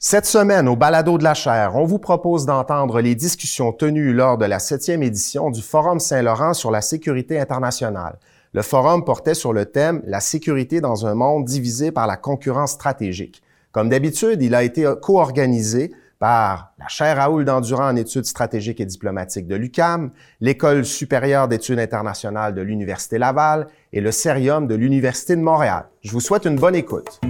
Cette semaine, au Balado de la chaire, on vous propose d'entendre les discussions tenues lors de la septième édition du Forum Saint-Laurent sur la sécurité internationale. Le forum portait sur le thème La sécurité dans un monde divisé par la concurrence stratégique. Comme d'habitude, il a été co-organisé par la chaire Raoul d'Endurant en études stratégiques et diplomatiques de l'UCAM, l'École supérieure d'études internationales de l'Université Laval et le Cerium de l'Université de Montréal. Je vous souhaite une bonne écoute.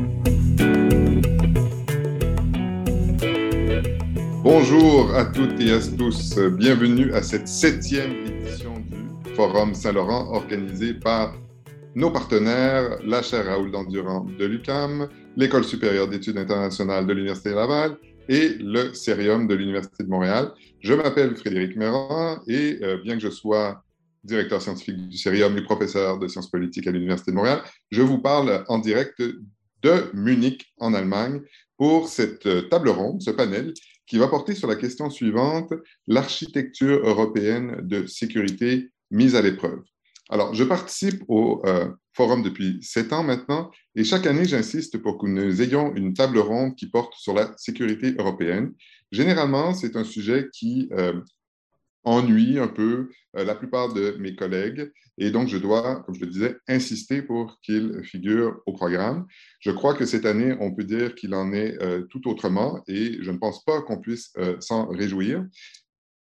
Bonjour à toutes et à tous. Bienvenue à cette septième édition du Forum Saint-Laurent organisé par nos partenaires, la chaire Raoul d'Endurant de l'UCAM, l'École supérieure d'études internationales de l'Université Laval et le Cerium de l'Université de Montréal. Je m'appelle Frédéric Méran et euh, bien que je sois directeur scientifique du Cerium et professeur de sciences politiques à l'Université de Montréal, je vous parle en direct de Munich en Allemagne pour cette euh, table ronde, ce panel qui va porter sur la question suivante, l'architecture européenne de sécurité mise à l'épreuve. Alors, je participe au euh, forum depuis sept ans maintenant, et chaque année, j'insiste pour que nous ayons une table ronde qui porte sur la sécurité européenne. Généralement, c'est un sujet qui euh, ennuie un peu euh, la plupart de mes collègues, et donc je dois, comme je le disais, insister pour qu'il figure au programme. Je crois que cette année, on peut dire qu'il en est tout autrement, et je ne pense pas qu'on puisse s'en réjouir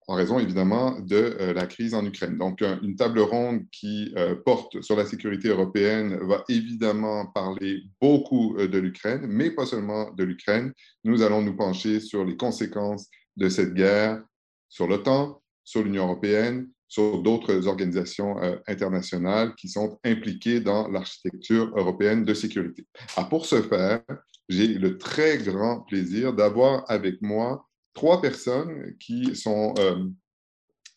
en raison évidemment de euh, la crise en Ukraine. Donc, une table ronde qui euh, porte sur la sécurité européenne va évidemment parler beaucoup euh, de l'Ukraine, mais pas seulement de l'Ukraine. Nous allons nous pencher sur les conséquences de cette guerre sur l'OTAN, sur l'Union européenne, sur d'autres organisations internationales qui sont impliquées dans l'architecture européenne de sécurité. Ah, pour ce faire, j'ai le très grand plaisir d'avoir avec moi trois personnes qui sont euh,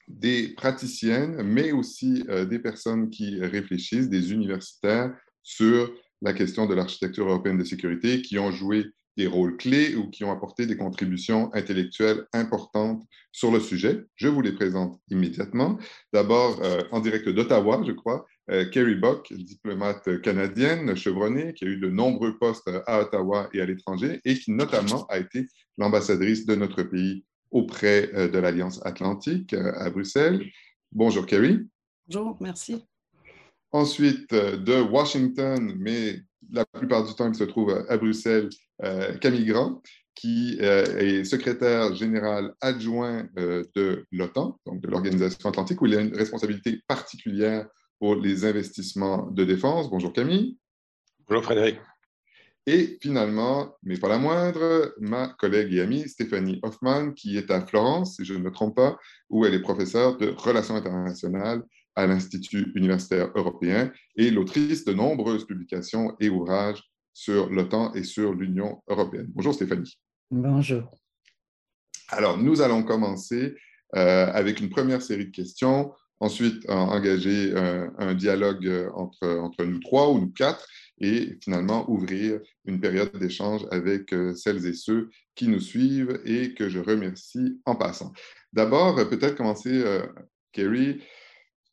des praticiennes, mais aussi euh, des personnes qui réfléchissent, des universitaires, sur la question de l'architecture européenne de sécurité, qui ont joué des rôles clés ou qui ont apporté des contributions intellectuelles importantes sur le sujet. Je vous les présente immédiatement. D'abord, euh, en direct d'Ottawa, je crois, euh, Kerry Buck, diplomate canadienne chevronnée, qui a eu de nombreux postes à Ottawa et à l'étranger et qui notamment a été l'ambassadrice de notre pays auprès euh, de l'Alliance atlantique à Bruxelles. Bonjour Kerry. Bonjour, merci. Ensuite, de Washington, mais la plupart du temps, il se trouve à Bruxelles, Camille Grand, qui euh, est secrétaire général adjoint euh, de l'OTAN, donc de l'Organisation Atlantique, où il a une responsabilité particulière pour les investissements de défense. Bonjour Camille. Bonjour Frédéric. Et finalement, mais pas la moindre, ma collègue et amie Stéphanie Hoffman, qui est à Florence, si je ne me trompe pas, où elle est professeure de relations internationales à l'Institut universitaire européen et l'autrice de nombreuses publications et ouvrages sur l'OTAN et sur l'Union européenne. Bonjour Stéphanie. Bonjour. Alors, nous allons commencer euh, avec une première série de questions, ensuite engager euh, un dialogue entre, entre nous trois ou nous quatre, et finalement ouvrir une période d'échange avec euh, celles et ceux qui nous suivent et que je remercie en passant. D'abord, peut-être commencer, Kerry,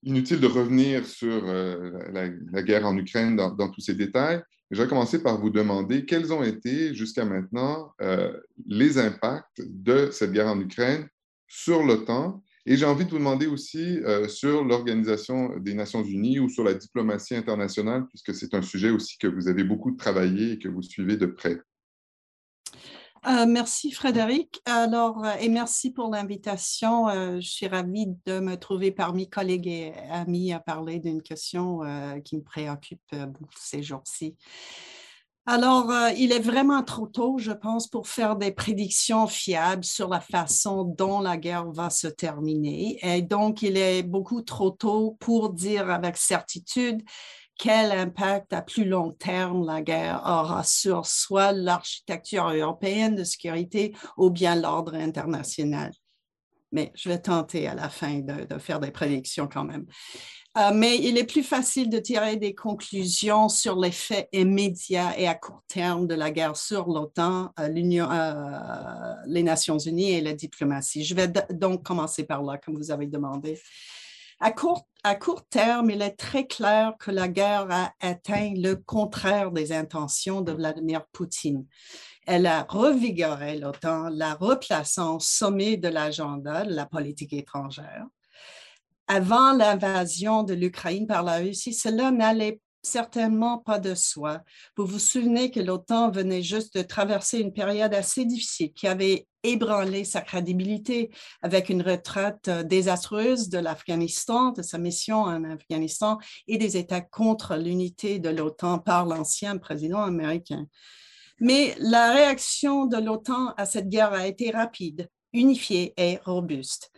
inutile de revenir sur la, guerre en Ukraine dans, dans tous ces détails, je vais commencer par vous demander quels ont été jusqu'à maintenant euh, les impacts de cette guerre en Ukraine sur l'OTAN. Et j'ai envie de vous demander aussi euh, sur l'Organisation des Nations Unies ou sur la diplomatie internationale, puisque c'est un sujet aussi que vous avez beaucoup travaillé et que vous suivez de près. Euh, merci Frédéric. Alors, et merci pour l'invitation. je suis ravie de me trouver parmi collègues et amis à parler d'une question qui me préoccupe beaucoup ces jours-ci. Alors, il est vraiment trop tôt, je pense, pour faire des prédictions fiables sur la façon dont la guerre va se terminer. Et donc, il est beaucoup trop tôt pour dire avec certitude quel impact à plus long terme la guerre aura sur soit l'architecture européenne de sécurité ou bien l'ordre international. Mais je vais tenter à la fin de, faire des prédictions quand même. Euh, mais il est plus facile de tirer des conclusions sur l'effet immédiat et à court terme de la guerre sur l'OTAN, euh, euh, les Nations Unies et la diplomatie. Je vais donc commencer par là, comme vous avez demandé. À court, à court terme, il est très clair que la guerre a atteint le contraire des intentions de Vladimir Poutine. Elle a revigoré l'OTAN, la replaçant au sommet de l'agenda de la politique étrangère. Avant l'invasion de l'Ukraine par la Russie, cela n'allait certainement pas de soi. Vous vous souvenez que l'OTAN venait juste de traverser une période assez difficile qui avait ébranlé sa crédibilité avec une retraite euh, désastreuse de l'Afghanistan, de sa mission en Afghanistan et des attaques contre l'unité de l'OTAN par l'ancien président américain. Mais la réaction de l'OTAN à cette guerre a été rapide, unifiée et robuste.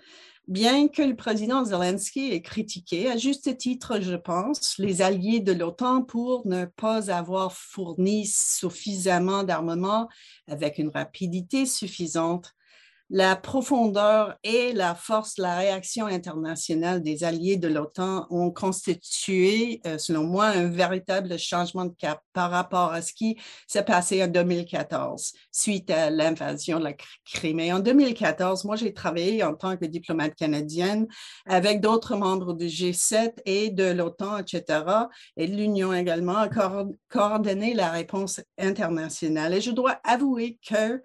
Bien que le président Zelensky ait critiqué, à juste titre, je pense, les alliés de l'OTAN pour ne pas avoir fourni suffisamment d'armement avec une rapidité suffisante la profondeur et la force de la réaction internationale des alliés de l'OTAN ont constitué, euh, selon moi, un véritable changement de cap par rapport à ce qui s'est passé en 2014 suite à l'invasion de la Crimée. En 2014, moi, j'ai travaillé en tant que diplomate canadienne avec d'autres membres du G7 et de l'OTAN, etc., et l'Union également, à coordonner la réponse internationale. Et je dois avouer que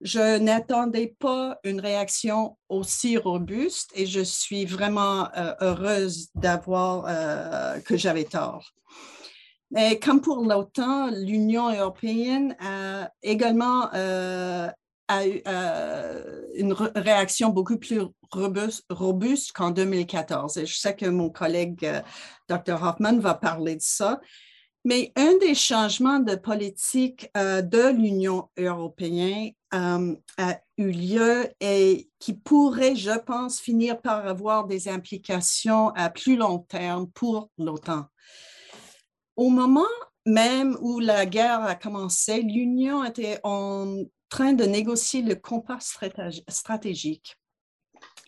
je n'attendais pas une réaction aussi robuste et je suis vraiment euh, heureuse d'avoir euh, que j'avais tort. Mais comme pour l'OTAN, l'Union européenne a également euh, eu une réaction beaucoup plus robuste, robuste qu'en 2014. Et je sais que mon collègue Dr. Hoffman va parler de ça. Mais un des changements de politique de l'Union européenne euh, a eu lieu et qui pourrait, je pense, finir par avoir des implications à plus long terme pour l'OTAN. Au moment même où la guerre a commencé, l'Union était en train de négocier le compas stratégique.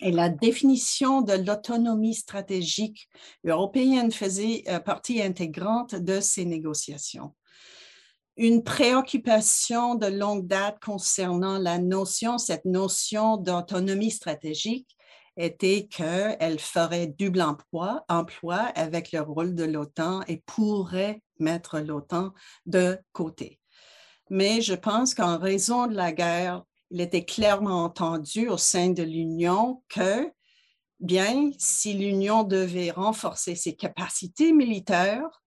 Et la définition de l'autonomie stratégique européenne faisait euh, partie intégrante de ces négociations une préoccupation de longue date concernant la notion, cette notion d'autonomie stratégique était qu'elle ferait double emploi, emploi avec le rôle de l'OTAN et pourrait mettre l'OTAN de côté. Mais je pense qu'en raison de la guerre, il était clairement entendu au sein de l'Union que, bien, si l'Union devait renforcer ses capacités militaires,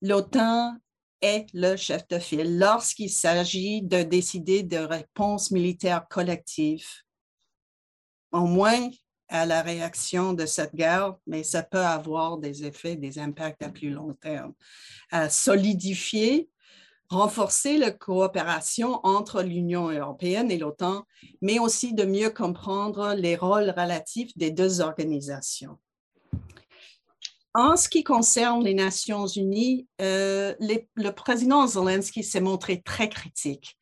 l'OTAN est le chef de file lorsqu'il s'agit de décider de réponses militaires collectives. Au moins à la réaction de cette guerre, mais ça peut avoir des effets, des impacts à plus long terme. À solidifier, renforcer la coopération entre l'Union européenne et l'OTAN, mais aussi de mieux comprendre les rôles relatifs des deux organisations. En ce qui concerne les Nations unies, euh, le président Zelensky s'est montré très critique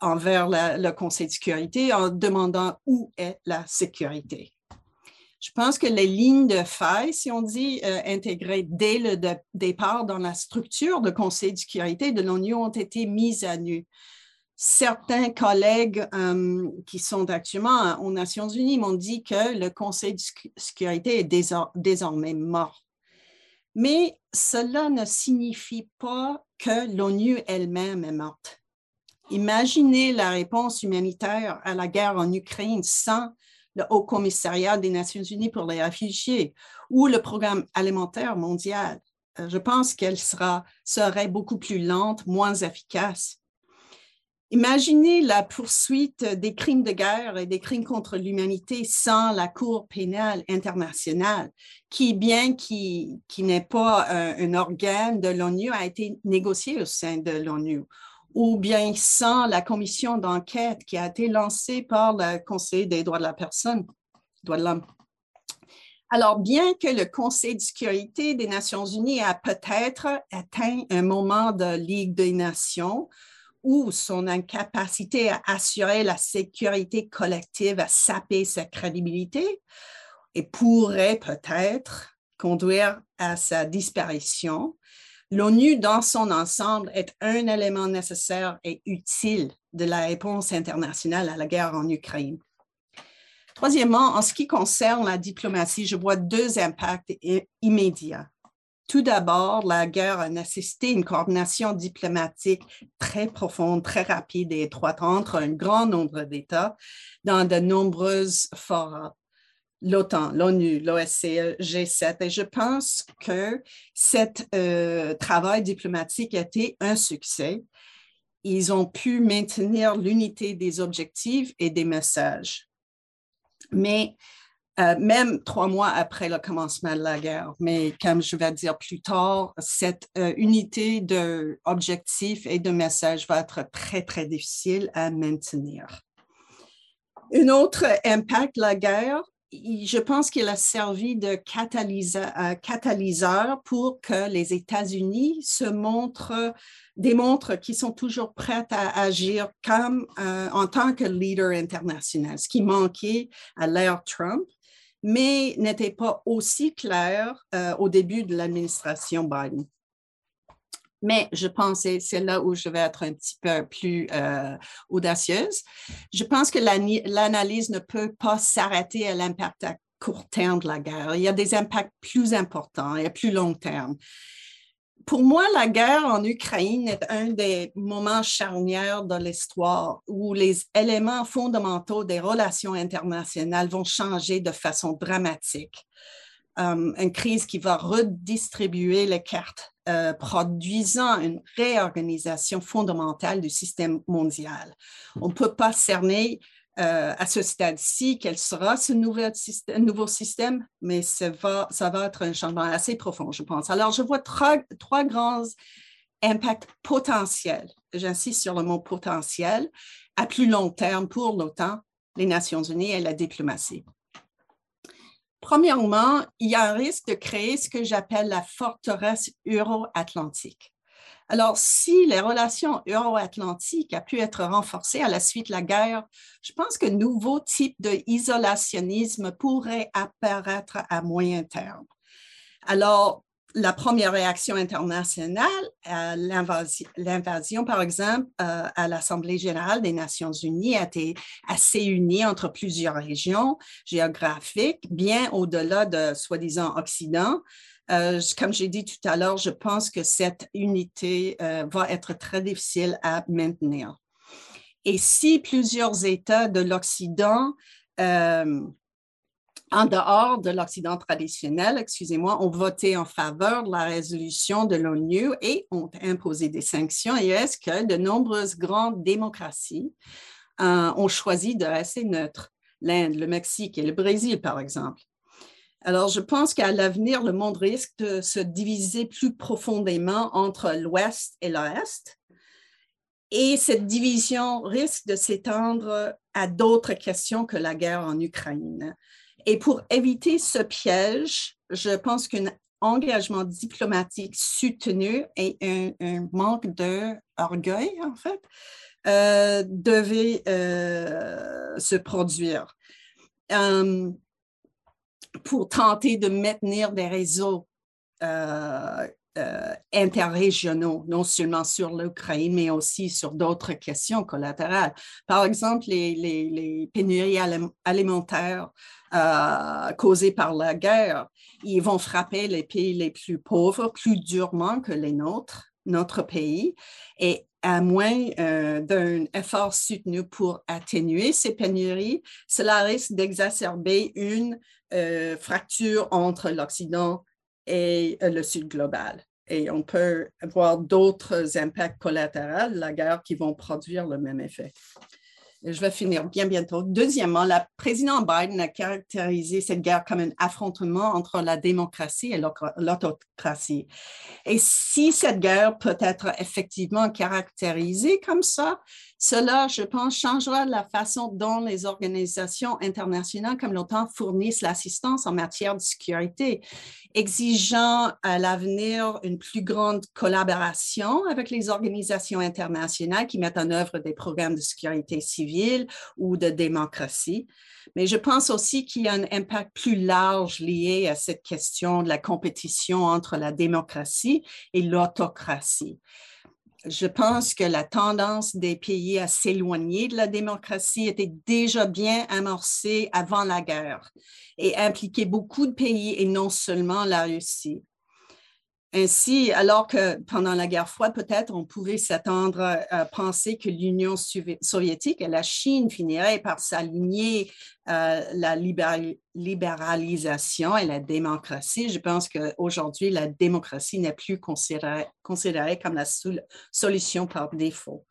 envers le Conseil de sécurité en demandant où est la sécurité. Je pense que les lignes de faille, si on dit, euh, intégrées dès le départ dans la structure du Conseil de sécurité de l'ONU ont été mises à nu. Certains collègues euh, qui sont actuellement aux Nations unies m'ont dit que le Conseil de sécurité est désormais mort. Mais cela ne signifie pas que l'ONU elle-même est morte. Imaginez la réponse humanitaire à la guerre en Ukraine sans le Haut Commissariat des Nations Unies pour les réfugiés ou le Programme alimentaire mondial. Euh, je pense qu'elle serait beaucoup plus lente, moins efficace. Imaginez la poursuite des crimes de guerre et des crimes contre l'humanité sans la Cour pénale internationale, qui, bien qu'il n'est pas un, organe de l'ONU, a été négocié au sein de l'ONU, ou bien sans la commission d'enquête qui a été lancée par le Conseil des droits de la personne, droits de l'homme. Alors, bien que le Conseil de sécurité des Nations unies a peut-être atteint un moment de Ligue des Nations, ou son incapacité à assurer la sécurité collective a sapé sa crédibilité et pourrait peut-être conduire à sa disparition, l'ONU dans son ensemble est un élément nécessaire et utile de la réponse internationale à la guerre en Ukraine. Troisièmement, en ce qui concerne la diplomatie, je vois deux impacts immédiats. Tout d'abord, la guerre a nécessité une coordination diplomatique très profonde, très rapide et étroite entre un grand nombre d'États dans de nombreuses forats l'OTAN, l'ONU, l'OSCE, G7. Et je pense que ce euh, travail diplomatique a été un succès. Ils ont pu maintenir l'unité des objectifs et des messages. Mais euh, même trois mois après le commencement de la guerre, mais comme je vais dire plus tard, cette euh, unité d'objectifs et de messages va être très, très difficile à maintenir. Un autre impact la guerre, je pense qu'il a servi de euh, catalyseur, pour que les États-Unis se montrent, démontrent qu'ils sont toujours prêts à agir comme euh, en tant que leader international, ce qui manquait à l'ère Trump, mais n'était pas aussi clair euh, au début de l'administration Biden. Mais je pense, et c'est là où je vais être un petit peu plus euh, audacieuse, je pense que l'analyse ne peut pas s'arrêter à l'impact à court terme de la guerre. Il y a des impacts plus importants et à plus long terme. Pour moi, la guerre en Ukraine est un des moments charnières de l'histoire où les éléments fondamentaux des relations internationales vont changer de façon dramatique. Euh, une crise qui va redistribuer les cartes euh, produisant une réorganisation fondamentale du système mondial. On ne peut pas cerner euh, à ce stade-ci quel sera ce nouveau système, mais ça va, ça va être un changement assez profond, je pense. Alors, je vois trois, trois grands impacts potentiels. J'insiste sur le mot potentiel à plus long terme pour l'OTAN, les Nations unies et la diplomatie. Premièrement, il y a un risque de créer ce que j'appelle la forteresse euro-atlantique. Alors, si les relations euro-atlantiques ont pu être renforcées à la suite de la guerre, je pense que nouveaux types d'isolationnisme pourraient apparaître à moyen terme. Alors, la première réaction internationale à l'invasion, par exemple, euh, à l'Assemblée générale des Nations unies a été assez unie entre plusieurs régions géographiques, bien au-delà de soi-disant Occident. Euh, comme j'ai dit tout à l'heure, je pense que cette unité euh, va être très difficile à maintenir. Et si plusieurs États de l'Occident en dehors de l'Occident traditionnel, excusez-moi, ont voté en faveur de la résolution de l'ONU et ont imposé des sanctions. Et est-ce que de nombreuses grandes démocraties euh, ont choisi de rester neutres? L'Inde, le Mexique et le Brésil, par exemple. Alors, je pense qu'à l'avenir, le monde risque de se diviser plus profondément entre l'Ouest et l'Est. Et cette division risque de s'étendre à d'autres questions que la guerre en Ukraine. Et pour éviter ce piège, je pense qu'un engagement diplomatique soutenu et un, manque d'orgueil, en fait, euh, devait euh, se produire. Euh, pour tenter de maintenir des réseaux euh, interrégionaux, non seulement sur l'Ukraine, mais aussi sur d'autres questions collatérales. Par exemple, les, pénuries alimentaires euh, causées par la guerre, ils vont frapper les pays les plus pauvres plus durement que les nôtres, notre pays. Et à moins euh, d'un effort soutenu pour atténuer ces pénuries, cela risque d'exacerber une fracture entre l'Occident et euh, le Sud global. Et on peut voir d'autres impacts collatéraux la guerre qui vont produire le même effet. je vais finir bien bientôt. Deuxièmement, la présidente Biden a caractérisé cette guerre comme un affrontement entre la démocratie et l'autocratie. Et si cette guerre peut être effectivement caractérisée comme ça, cela, je pense, changera la façon dont les organisations internationales comme l'OTAN fournissent l'assistance en matière de sécurité, exigeant à l'avenir une plus grande collaboration avec les organisations internationales qui mettent en œuvre des programmes de sécurité civile ou de démocratie. Mais je pense aussi qu'il y a un impact plus large lié à cette question de la compétition entre la démocratie et l'autocratie je pense que la tendance des pays à s'éloigner de la démocratie était déjà bien amorcée avant la guerre et impliquait beaucoup de pays et non seulement la Russie. Ainsi, alors que pendant la guerre froide, peut-être on pouvait s'attendre à penser que l'Union soviétique et la Chine finiraient par s'aligner à la libéralisation et la démocratie. Je pense qu'aujourd'hui, la démocratie n'est plus considérée, considérée, comme la solution par défaut.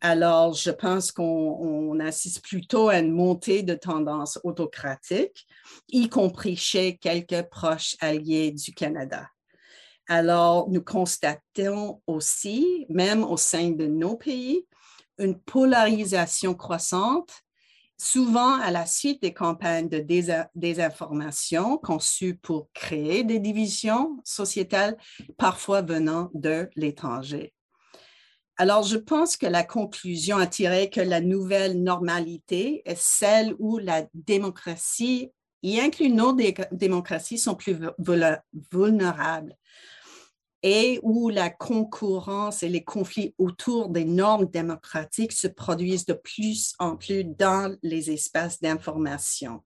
Alors, je pense qu'on assiste plutôt à une montée de tendance autocratique, y compris chez quelques proches alliés du Canada. Alors, nous constatons aussi, même au sein de nos pays, une polarisation croissante, souvent à la suite des campagnes de désinformation conçues pour créer des divisions sociétales, parfois venant de l'étranger. Alors, je pense que la conclusion à tirer que la nouvelle normalité est celle où la démocratie, y inclut nos démocraties, sont plus vulnérables et où la concurrence et les conflits autour des normes démocratiques se produisent de plus en plus dans les espaces d'information.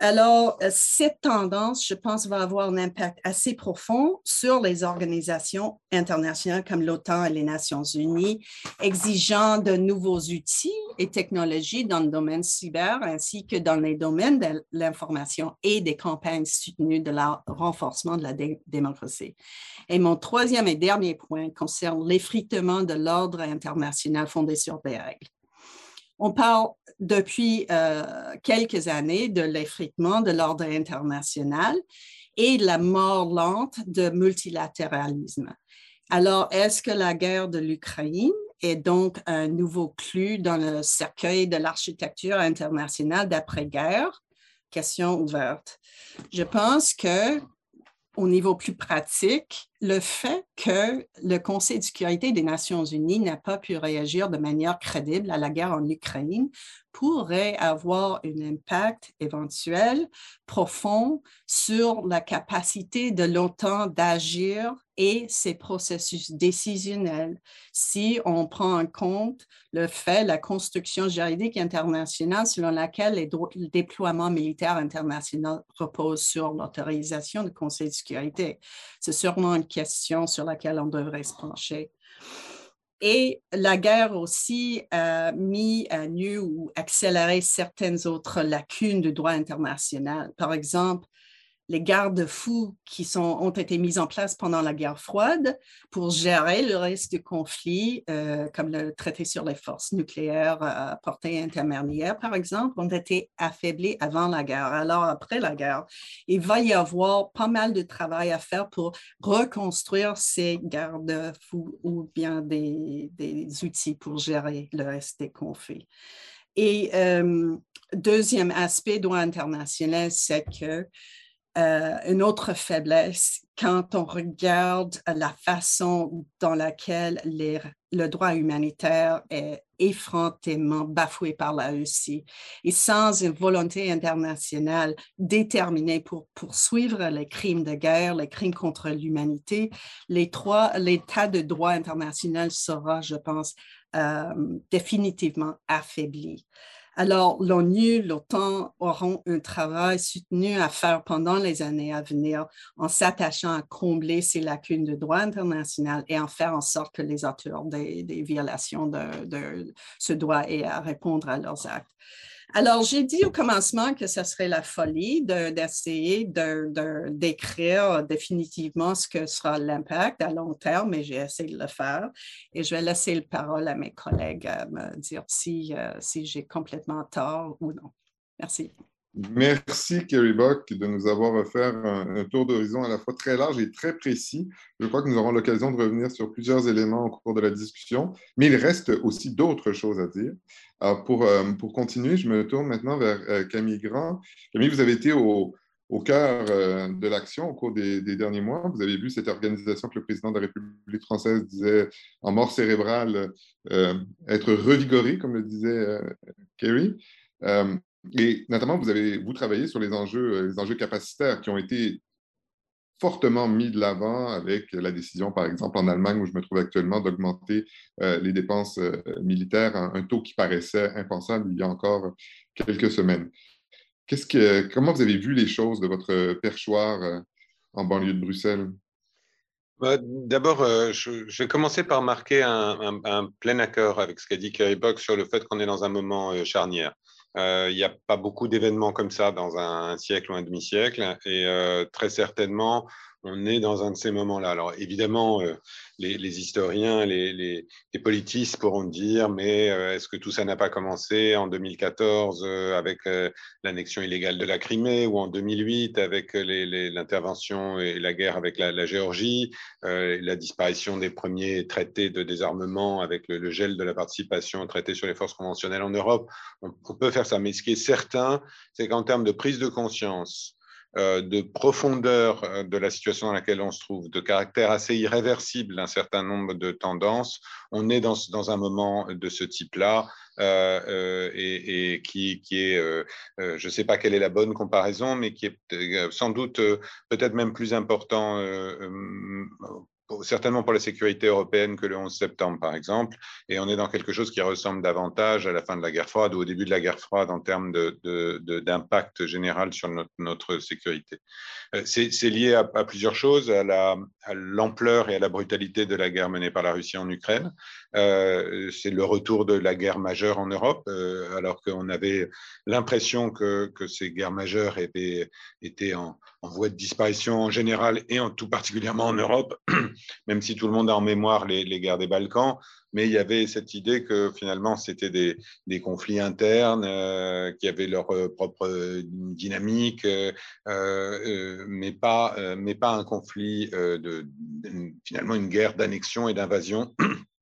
Alors, euh, cette tendance, je pense, va avoir un impact assez profond sur les organisations internationales comme l'OTAN et les Nations unies, exigeant de nouveaux outils et technologies dans le domaine cyber ainsi que dans les domaines de l'information et des campagnes soutenues de renforcement de la démocratie. Et mon troisième et dernier point concerne l'effritement de l'ordre international fondé sur des règles. On parle depuis euh, quelques années de l'effritement de l'ordre international et de la mort lente de multilatéralisme. Alors, est-ce que la guerre de l'Ukraine est donc un nouveau clou dans le cercueil de l'architecture internationale d'après-guerre? Question ouverte. Je pense que au niveau plus pratique, le fait que le Conseil de sécurité des Nations unies n'a pas pu réagir de manière crédible à la guerre en Ukraine pourrait avoir un impact éventuel profond sur la capacité de l'OTAN d'agir et ses processus décisionnels si on prend en compte le fait, la construction juridique internationale selon laquelle le déploiement militaire international repose sur l'autorisation du Conseil de sécurité. C'est sûrement question sur laquelle on devrait se pencher. Et la guerre aussi a mis à nu ou accéléré certaines autres lacunes du droit international. Par exemple, les garde-fous qui ont été mis en place pendant la guerre froide pour gérer le risque du conflit, euh, comme le traité sur les forces nucléaires à portée intermédiaire, par exemple, ont été affaiblis avant la guerre. Alors, après la guerre, il va y avoir pas mal de travail à faire pour reconstruire ces garde-fous ou bien des, outils pour gérer le reste des conflits. Et euh, deuxième aspect droit international, c'est que euh, une autre faiblesse quand on regarde la façon dans laquelle le droit humanitaire est effrontément bafoué par la Russie et sans une volonté internationale déterminée pour poursuivre les crimes de guerre, les crimes contre l'humanité, l'état de droit international sera, je pense, euh, définitivement affaibli. Alors, l'ONU, l'OTAN auront un travail soutenu à faire pendant les années à venir en s'attachant à combler ces lacunes de droit international et en faire en sorte que les auteurs des, violations de, ce droit aient à répondre à leurs actes. Alors, j'ai dit au commencement que ce serait la folie d'essayer de, d'écrire définitivement ce que sera l'impact à long terme, mais j'ai essayé de le faire. Et je vais laisser la parole à mes collègues à me dire si, euh, si j'ai complètement tort ou non. Merci. Merci, Kerry Buck, de nous avoir offert un, tour d'horizon à la fois très large et très précis. Je crois que nous aurons l'occasion de revenir sur plusieurs éléments au cours de la discussion, mais il reste aussi d'autres choses à dire. Pour, euh, pour continuer, je me tourne maintenant vers euh, Camille Grand. Camille, vous avez été au, cœur euh, de l'action au cours des, derniers mois. Vous avez vu cette organisation que le président de la République française disait en mort cérébrale, être revigorée, comme le disait Kerry. Et notamment, vous avez vous travaillé sur les enjeux, euh, les enjeux capacitaires qui ont été fortement mis de l'avant avec la décision, par exemple, en Allemagne, où je me trouve actuellement, d'augmenter euh, les dépenses euh, militaires à un taux qui paraissait impensable il y a encore quelques semaines. Qu'est-ce que, comment vous avez vu les choses de votre perchoir en banlieue de Bruxelles? Bah, d'abord, je, vais commencer par marquer un, plein accord avec ce qu'a dit Kerry Box sur le fait qu'on est dans un moment charnière. Euh, il n'y a pas beaucoup d'événements comme ça dans un, siècle ou un demi-siècle, et très certainement, on est dans un de ces moments-là. Alors évidemment, euh, les, historiens, les, les, politistes pourront dire, mais euh, est-ce que tout ça n'a pas commencé en 2014 euh, avec l'annexion illégale de la Crimée ou en 2008 avec l'intervention et la guerre avec la, Géorgie, la disparition des premiers traités de désarmement avec le, gel de la participation au traité sur les forces conventionnelles en Europe? On peut faire ça. Mais ce qui est certain, c'est qu'en termes de prise de conscience, de profondeur euh, de la situation dans laquelle on se trouve, de caractère assez irréversible d'un certain nombre de tendances, on est dans, dans un moment de ce type-là. Euh, et, qui, qui, est, je ne sais pas quelle est la bonne comparaison, mais qui est sans doute peut-être même plus important certainement pour la sécurité européenne que le 11 septembre, par exemple, et on est dans quelque chose qui ressemble davantage à la fin de la guerre froide ou au début de la guerre froide en termes d'impact de, général sur notre, sécurité. Euh, c'est lié à, plusieurs choses, à l'ampleur et à la brutalité de la guerre menée par la Russie en Ukraine. Euh, c'est le retour de la guerre majeure en Europe, euh, alors qu'on avait l'impression que, ces guerres majeures étaient, étaient en, en voie de disparition en général et en tout particulièrement en Europe. même si tout le monde a en mémoire les, guerres des Balkans, mais il y avait cette idée que finalement c'était des, conflits internes euh, qui avaient leur euh, propre dynamique, euh, mais, pas, mais pas un conflit de, finalement une guerre d'annexion et d'invasion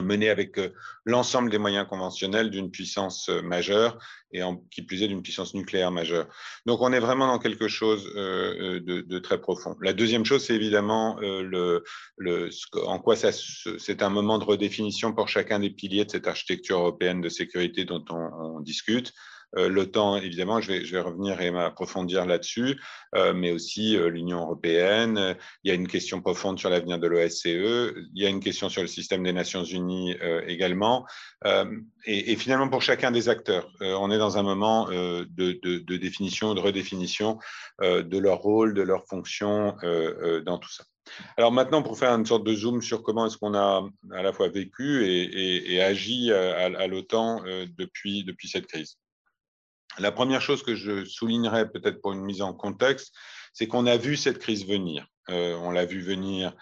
menée avec euh, l'ensemble des moyens conventionnels d'une puissance euh, majeure et en, qui plus est d'une puissance nucléaire majeure. Donc on est vraiment dans quelque chose euh, de, très profond. La deuxième chose, c'est évidemment le, le, en quoi c'est un moment de redéfinition pour chacun des piliers de cette architecture européenne de sécurité dont on discute. Euh, L'OTAN, évidemment, je vais, revenir et m'approfondir là-dessus, euh, mais aussi euh, l'Union européenne. Il y a une question profonde sur l'avenir de l'OSCE. Il y a une question sur le système des Nations unies également. Et, finalement, pour chacun des acteurs, on est dans un moment de, définition, de redéfinition de leur rôle, de leur fonction dans tout ça. Alors maintenant, pour faire une sorte de zoom sur comment est-ce qu'on a à la fois vécu et, agi à, l'OTAN depuis cette crise. La première chose que je soulignerais peut-être pour une mise en contexte, c'est qu'on a vu cette crise venir. Euh, on l'a vu venir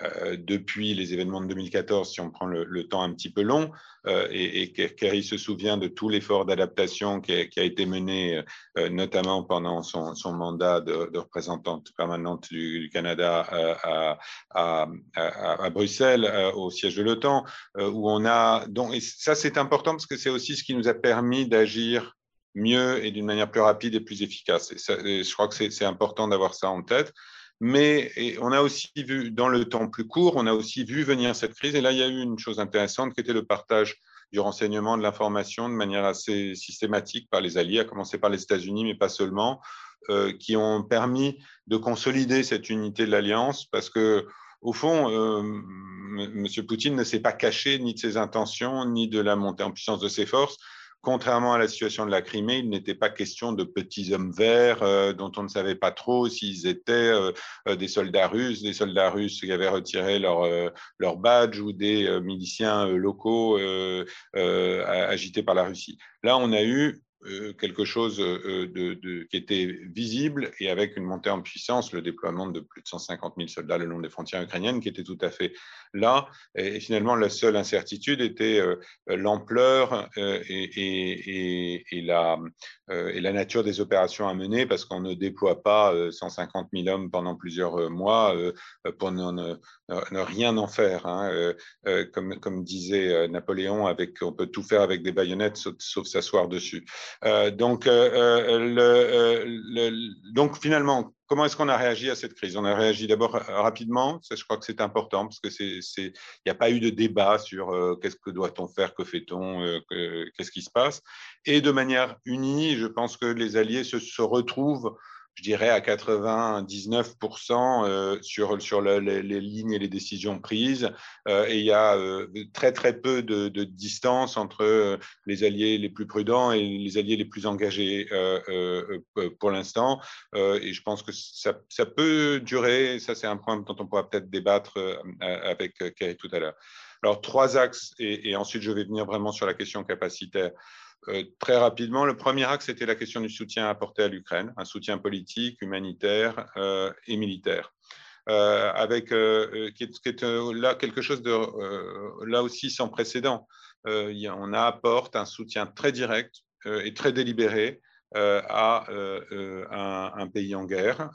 euh, depuis les événements de 2014, si on prend le, temps un petit peu long, euh, et, et Kerry se souvient de tout l'effort d'adaptation qui, a été mené, notamment pendant son, mandat de, représentante permanente du, Canada à, Bruxelles, au siège de l'OTAN, où on a donc et ça c'est important parce que c'est aussi ce qui nous a permis d'agir mieux et d'une manière plus rapide et plus efficace. Et, je crois que c'est important d'avoir ça en tête. Mais on a aussi vu, dans le temps plus court, on a aussi vu venir cette crise. Et là, il y a eu une chose intéressante qui était le partage du renseignement, de l'information de manière assez systématique par les alliés, à commencer par les États-Unis, mais pas seulement, euh, qui ont permis de consolider cette unité de l'alliance parce que au fond, euh, M. Poutine ne s'est pas caché ni de ses intentions, ni de la montée en puissance de ses forces contrairement à la situation de la Crimée, il n'était pas question de petits hommes verts euh, dont on ne savait pas trop s'ils étaient euh, euh, des soldats russes, des soldats russes qui avaient retiré leur, leur badge ou des miliciens locaux agités par la Russie. Là, on a eu euh, quelque chose euh, de, qui était visible et avec une montée en puissance, le déploiement de plus de 150 000 soldats le long des frontières ukrainiennes qui était tout à fait là. Et, finalement, la seule incertitude était euh, l'ampleur et, la, nature des opérations à mener parce qu'on ne déploie pas 150 000 hommes pendant plusieurs mois pour ne, rien en faire. Hein. Comme, disait Napoléon, avec, on peut tout faire avec des baïonnettes sauf s'asseoir dessus. Euh, donc, euh, euh, le, donc, finalement, comment est-ce qu'on a réagi à cette crise? On a réagi d'abord rapidement, ça, je crois que c'est important, parce qu'il n'y a pas eu de débat sur qu'est-ce que doit-on faire, que fait-on, qu'est-ce qui se passe? Et de manière unie, je pense que les alliés se, se retrouvent je dirais à 99% sur, sur les, lignes et les décisions prises. et il y a très très peu de, distance entre les alliés les plus prudents et les alliés les plus engagés pour l'instant. et je pense que ça, peut durer. Ça, c'est un point dont on pourra peut-être débattre avec Kay tout à l'heure. Alors, trois axes, et, ensuite je vais venir vraiment sur la question capacitaire. Euh, très rapidement, le premier axe, c'était la question du soutien apporté à l'Ukraine, un soutien politique, humanitaire euh, et militaire. Euh, avec qui est, là quelque chose de là aussi sans précédent. on apporte un soutien très direct et très délibéré à un, pays en guerre.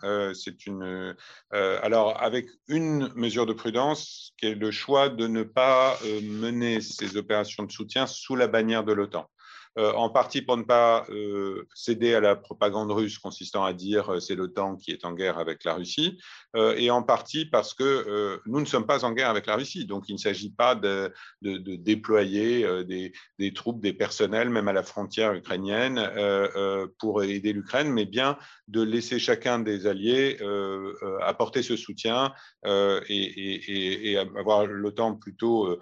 alors, avec une mesure de prudence, qui est le choix de ne pas mener ces opérations de soutien sous la bannière de l'OTAN. Euh, en partie pour ne pas euh, céder à la propagande russe consistant à dire euh, c'est l'OTAN qui est en guerre avec la Russie, et en partie parce que nous ne sommes pas en guerre avec la Russie. Donc il ne s'agit pas de, déployer des, troupes, des personnels, même à la frontière ukrainienne, pour aider l'Ukraine, mais bien de laisser chacun des alliés apporter ce soutien et, avoir l'OTAN plutôt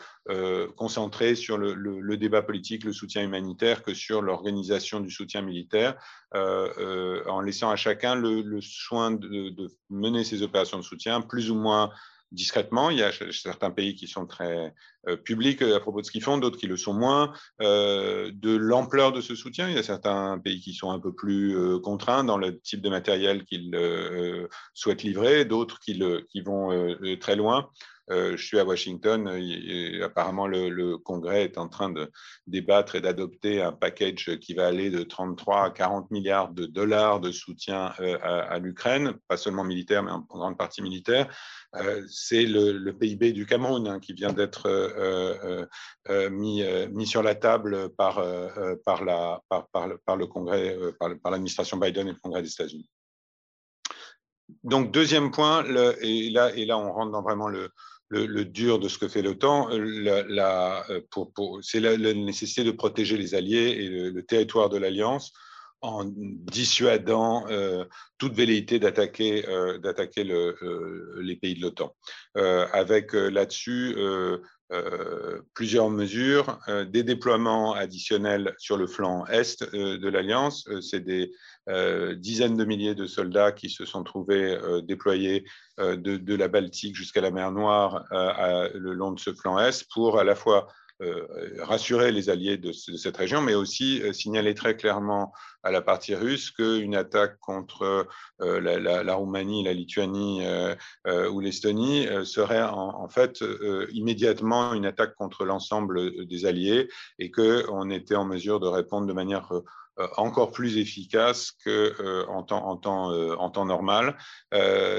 concentré sur le débat politique, le soutien humanitaire sur l'organisation du soutien militaire, euh, euh, en laissant à chacun le, soin de, mener ces opérations de soutien plus ou moins discrètement. Il y a certains pays qui sont très euh, publics à propos de ce qu'ils font, d'autres qui le sont moins. de l'ampleur de ce soutien, il y a certains pays qui sont un peu plus contraints dans le type de matériel qu'ils souhaitent livrer, d'autres qui, vont très loin. Euh, je suis à Washington et, apparemment le, Congrès est en train de débattre et d'adopter un package qui va aller de 33 à 40 milliards de dollars de soutien euh, à, l'Ukraine, pas seulement militaire, mais en grande partie militaire. Euh, c'est le, PIB du Cameroun hein, qui vient d'être mis, sur la table par, par, le, Congrès, par, l'administration Biden et le Congrès des États-Unis. Donc, deuxième point, et là, on rentre dans vraiment le, le, dur de ce que fait l'OTAN, euh, euh, c'est la, nécessité de protéger les alliés et le, territoire de l'Alliance en dissuadant euh, toute velléité d'attaquer les pays de l'OTAN. avec là-dessus plusieurs mesures, des déploiements additionnels sur le flanc est de l'Alliance, c'est des euh, dizaines de milliers de soldats qui se sont trouvés euh, déployés euh, de, la Baltique jusqu'à la mer Noire le long de ce flanc Est pour à la fois rassurer les alliés de, cette région, mais aussi signaler très clairement à la partie russe qu'une attaque contre la, Roumanie, la Lituanie ou l'Estonie serait en, fait immédiatement une attaque contre l'ensemble des alliés et qu'on était en mesure de répondre de manière encore plus efficace qu'en euh, temps, en, temps, euh, en temps normal.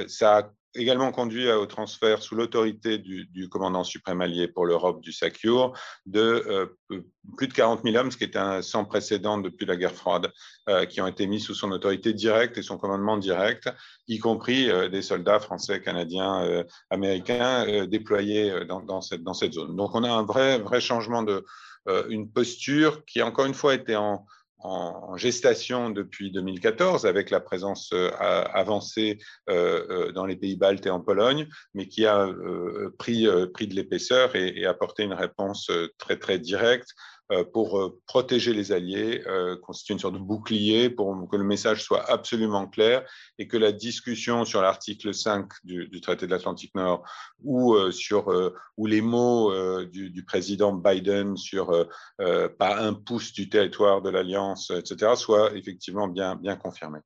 ça a également conduit au transfert sous l'autorité du, commandant suprême allié pour l'Europe du SACUR de plus de 40 000 hommes, ce qui est un sans précédent depuis la guerre froide, qui ont été mis sous son autorité directe et son commandement direct, y compris des soldats français, canadiens, américains déployés dans, dans, cette, dans cette zone. Donc on a un vrai, vrai changement de une posture qui, encore une fois, était en, en gestation depuis 2014 avec la présence euh, avancée euh, euh, dans les pays baltes et en Pologne, mais qui a pris, pris de l'épaisseur et, apporté une réponse très très directe pour euh, protéger les alliés, euh, constituer une sorte de bouclier pour que le message soit absolument clair et que la discussion sur l'article 5 du, traité de l'Atlantique Nord ou sur ou les mots du, président Biden sur pas un pouce du territoire de l'alliance, etc., soient effectivement bien bien confirmés.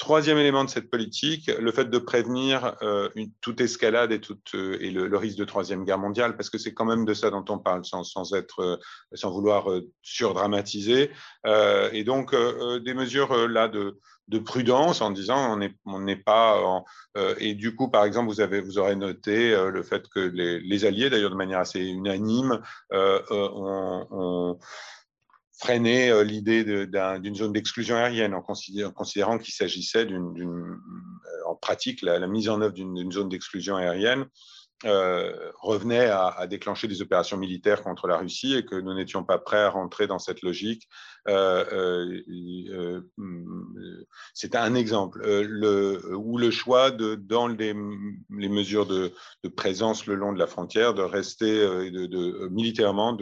Troisième élément de cette politique, le fait de prévenir euh, une, toute escalade et, toute, euh, et le, risque de troisième guerre mondiale, parce que c'est quand même de ça dont on parle, sans, sans être, euh, sans vouloir surdramatiser. et donc des mesures là de, de, prudence en disant on n'est on n'est pas en, et du coup par exemple vous avez vous aurez noté le fait que les, les alliés d'ailleurs de manière assez unanime ont freiner euh, l'idée d'une zone d'exclusion aérienne en, considérant, qu'il s'agissait d'une, euh, en pratique, la, mise en œuvre d'une zone d'exclusion aérienne euh, revenait à, déclencher des opérations militaires contre la Russie et que nous n'étions pas prêts à rentrer dans cette logique. Euh, euh, c'est un exemple. Le, ou le choix, de, dans les, mesures de, présence le long de la frontière, de rester militairement,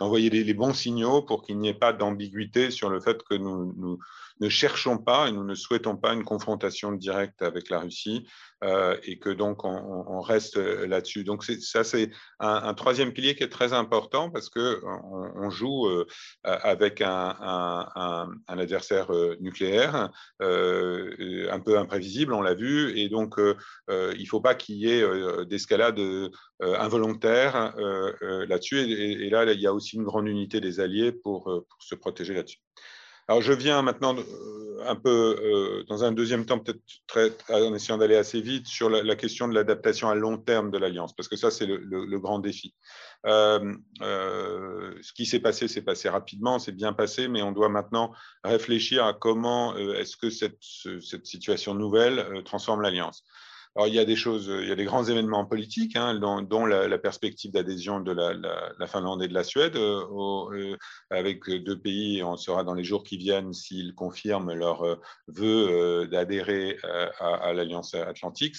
d'envoyer les, bons signaux pour qu'il n'y ait pas d'ambiguïté sur le fait que nous ne cherchons pas et nous ne souhaitons pas une confrontation directe avec la Russie euh, et que donc on, reste là-dessus. Donc ça, c'est un, troisième pilier qui est très important parce que on, joue euh, avec un, adversaire euh, nucléaire un peu imprévisible, on l'a vu, et donc il ne faut pas qu'il y ait d'escalade involontaire là-dessus. Et, là, il y a aussi une grande unité des alliés pour se protéger là-dessus. Alors, je viens maintenant euh, un peu, euh, dans un deuxième temps, peut-être en essayant d'aller assez vite, sur la, question de l'adaptation à long terme de l'Alliance, parce que ça, c'est le, grand défi. Euh, ce qui s'est passé, s'est passé rapidement, c'est bien passé, mais on doit maintenant réfléchir à comment est-ce que cette, cette, situation nouvelle transforme l'Alliance. Alors, il y a des choses, il y a des grands événements politiques, hein, dont, la, perspective d'adhésion de la, Finlande et de la Suède, euh, euh, avec deux pays, on sera dans les jours qui viennent s'ils confirment leur euh, vœu d'adhérer à, l'Alliance Atlantique.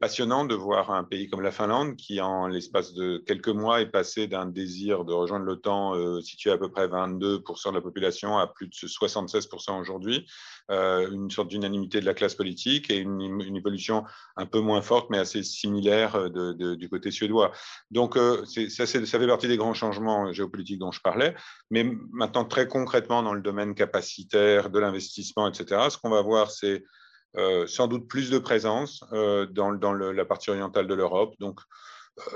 Passionnant de voir un pays comme la Finlande qui, en l'espace de quelques mois, est passé d'un désir de rejoindre l'OTAN situé à peu près 22% de la population à plus de 76% aujourd'hui, une sorte d'unanimité de la classe politique et une, une évolution un peu moins forte, mais assez similaire euh, du côté suédois. Donc, euh, ça, fait partie des grands changements géopolitiques dont je parlais. Mais maintenant, très concrètement, dans le domaine capacitaire, de l'investissement, etc., ce qu'on va voir, c'est euh, sans doute plus de présence dans, la partie orientale de l'Europe. Donc,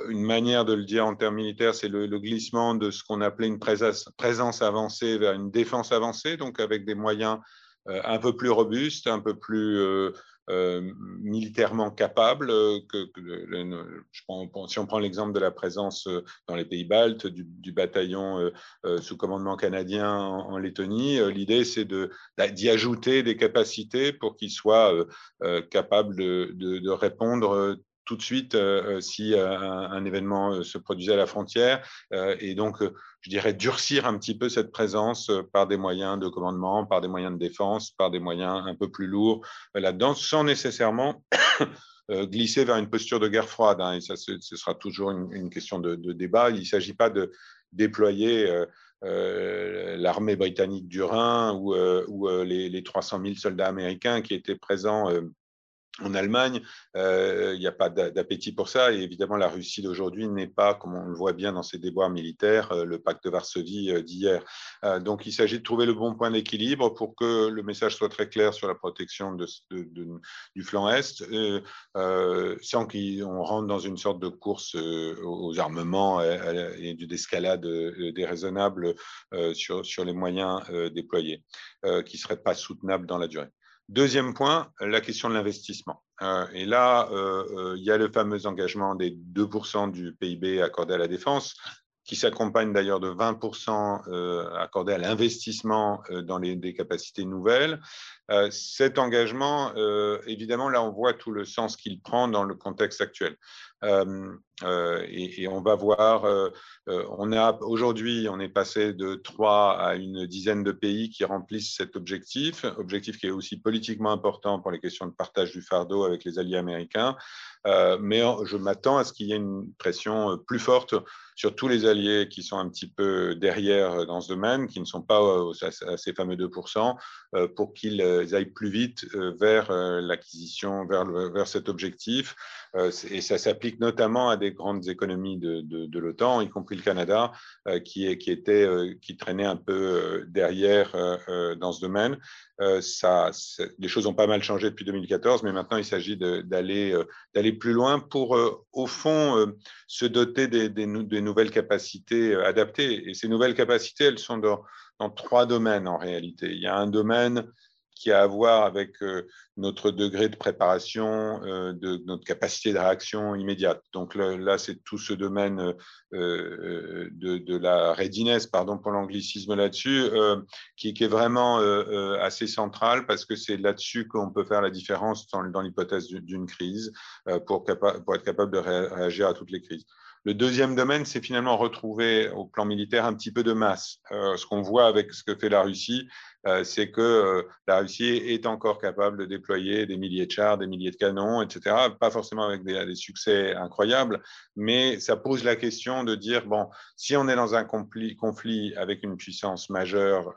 une manière de le dire en termes militaires, c'est le, glissement de ce qu'on appelait une présence, présence, avancée vers une défense avancée, donc avec des moyens un peu plus robustes, un peu plus euh, militairement capable. Euh, que, si on prend l'exemple de la présence euh, dans les pays baltes du, bataillon sous commandement canadien en, Lettonie, l'idée c'est d'y ajouter des capacités pour qu'il soit capable de, de répondre tout de suite euh, euh, si euh, un, événement se produisait à la frontière, et donc, je dirais, durcir un petit peu cette présence par des moyens de commandement, par des moyens de défense, par des moyens un peu plus lourds là-dedans, sans nécessairement glisser vers une posture de guerre froide. Hein, et ça, ce, sera toujours une, question de, débat. Il ne s'agit pas de déployer l'armée britannique du Rhin ou, les, les, 300 000 soldats américains qui étaient présents en Allemagne, euh, il n'y a pas d'appétit pour ça. Et évidemment, la Russie d'aujourd'hui n'est pas, comme on le voit bien dans ses déboires militaires, euh, le pacte de Varsovie euh, d'hier. donc, il s'agit de trouver le bon point d'équilibre pour que le message soit très clair sur la protection du flanc Est, sans qu'on rentre dans une sorte de course aux armements et, d'une escalade déraisonnable sur, sur les moyens déployés, qui ne seraient pas soutenables dans la durée. Deuxième point, la question de l'investissement. Euh, et là, euh, euh, il y a le fameux engagement des 2% du PIB accordé à la défense, qui s'accompagne d'ailleurs de 20% accordé à l'investissement dans les, des capacités nouvelles. cet engagement, évidemment, là, on voit tout le sens qu'il prend dans le contexte actuel. Euh, euh, et, on va voir, euh, on a aujourd'hui, on est passé de trois à une dizaine de pays qui remplissent cet objectif, objectif qui est aussi politiquement important pour les questions de partage du fardeau avec les alliés américains. mais je m'attends à ce qu'il y ait une pression plus forte sur tous les alliés qui sont un petit peu derrière dans ce domaine, qui ne sont pas à ces fameux 2%, pour qu'ils aillent plus vite vers l'acquisition, vers, vers cet objectif. Et ça s'applique notamment à des grandes économies de, l'OTAN, y compris le Canada, euh, qui, était, euh, qui traînait un peu euh, derrière dans ce domaine. Les choses ont pas mal changé depuis 2014, mais maintenant il s'agit d'aller d'aller plus loin pour, au fond, se doter des, nouvelles capacités adaptées. Et ces nouvelles capacités, elles sont dans trois domaines en réalité. Il y a un domaine qui a à voir avec notre degré de préparation, de notre capacité de réaction immédiate. Donc là, c'est tout ce domaine de, la readiness, pardon pour l'anglicisme là-dessus, qui, est vraiment assez central parce que c'est là-dessus qu'on peut faire la différence dans, l'hypothèse d'une crise pour, pour être capable de réagir à toutes les crises. Le deuxième domaine, c'est finalement retrouver au plan militaire un petit peu de masse. Euh, ce qu'on voit avec ce que fait la Russie, euh, c'est que euh, la Russie est encore capable de déployer des milliers de chars, des milliers de canons, etc. Pas forcément avec des, succès incroyables, mais ça pose la question de dire, bon, si on est dans un conflit avec une puissance majeure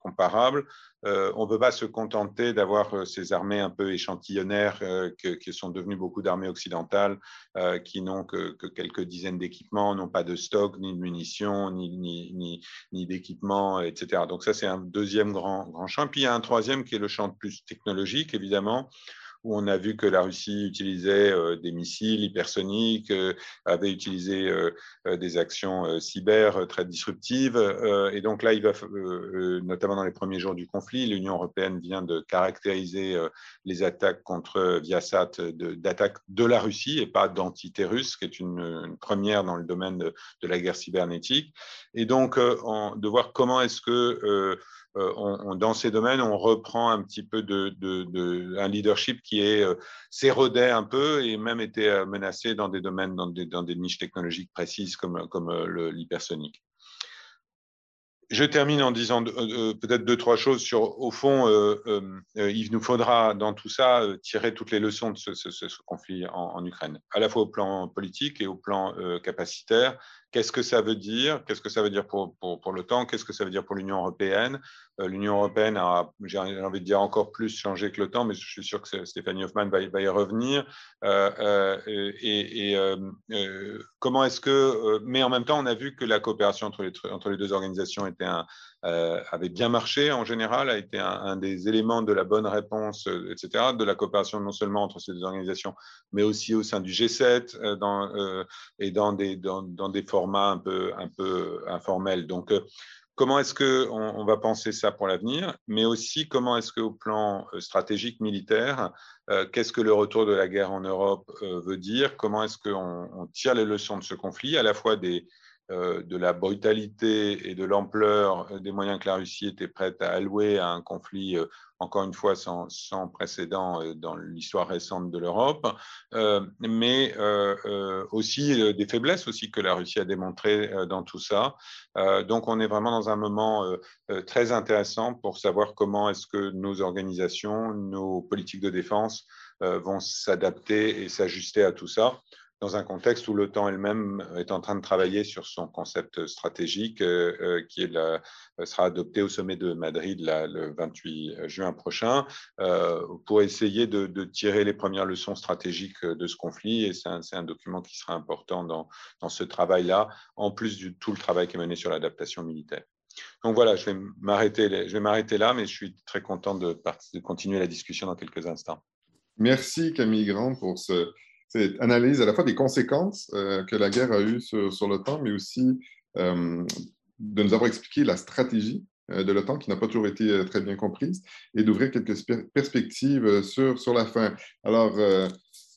comparable, euh, on ne peut pas se contenter d'avoir euh, ces armées un peu échantillonnaires euh, qui sont devenues beaucoup d'armées occidentales, qui n'ont que, quelques dizaines d'équipements, n'ont pas de stock, ni de munitions, ni, d'équipements, etc. Donc ça, c'est un deuxième grand, grand champ. Puis il y a un troisième qui est le champ plus technologique, évidemment, où on a vu que la Russie utilisait euh, des missiles hypersoniques, euh, avait utilisé euh, des actions cyber très disruptives. et donc là, il va, notamment dans les premiers jours du conflit, l'Union européenne vient de caractériser les attaques contre Viasat d'attaques de, la Russie et pas d'entité russe, qui est une, première dans le domaine de, la guerre cybernétique. Et donc, de voir comment est-ce que euh, dans ces domaines, on reprend un petit peu un leadership qui est euh, s'érodait un peu et même était euh, menacé dans des domaines, dans des, niches technologiques précises comme, comme l'hypersonique. Je termine en disant peut-être deux, trois choses sur, au fond, il nous faudra dans tout ça tirer toutes les leçons de ce, conflit en, Ukraine, à la fois au plan politique et au plan capacitaire. Qu'est-ce que ça veut dire? Qu'est-ce que ça veut dire pour, pour, pour l'OTAN? Qu'est-ce que ça veut dire pour l'Union européenne? Euh, L'Union européenne a, j'ai envie de dire, encore plus changé que l'OTAN, mais je suis sûr que Stéphanie Hoffman va, va y revenir. Euh, euh, et, comment est-ce que... mais en même temps, on a vu que la coopération entre les, entre les deux organisations était un, euh, avait bien marché en général, a été un, des éléments de la bonne réponse, euh, etc., de la coopération non seulement entre ces deux organisations, mais aussi au sein du G7 euh, dans, et dans des, dans, des formats un peu, un peu informels. Donc, comment est-ce qu'on on va penser ça pour l'avenir, mais aussi comment est-ce qu'au plan stratégique militaire, qu'est-ce que le retour de la guerre en Europe veut dire Comment est-ce qu'on tire les leçons de ce conflit, à la fois des, euh, de la brutalité et de l'ampleur euh, des moyens que la Russie était prête à allouer à un conflit, euh, encore une fois, sans, précédent dans l'histoire récente de l'Europe, mais aussi des faiblesses aussi que la Russie a démontrées dans tout ça. donc, on est vraiment dans un moment très intéressant pour savoir comment est-ce que nos organisations, nos politiques de défense vont s'adapter et s'ajuster à tout ça dans un contexte où l'OTAN elle-même est en train de travailler sur son concept stratégique euh, euh, qui est sera adopté au sommet de Madrid le 28 juin prochain euh, pour essayer de, tirer les premières leçons stratégiques de ce conflit. Et c'est un, document qui sera important dans, ce travail-là, en plus de tout le travail qui est mené sur l'adaptation militaire. Donc voilà, je vais m'arrêter là, mais je suis très content de, continuer la discussion dans quelques instants. Merci Camille Grand pour ce, analyse à la fois des conséquences euh, que la guerre a eues sur, l'OTAN, mais aussi euh, de nous avoir expliqué la stratégie euh, de l'OTAN qui n'a pas toujours été très bien comprise et d'ouvrir quelques perspectives sur, sur la fin. Alors,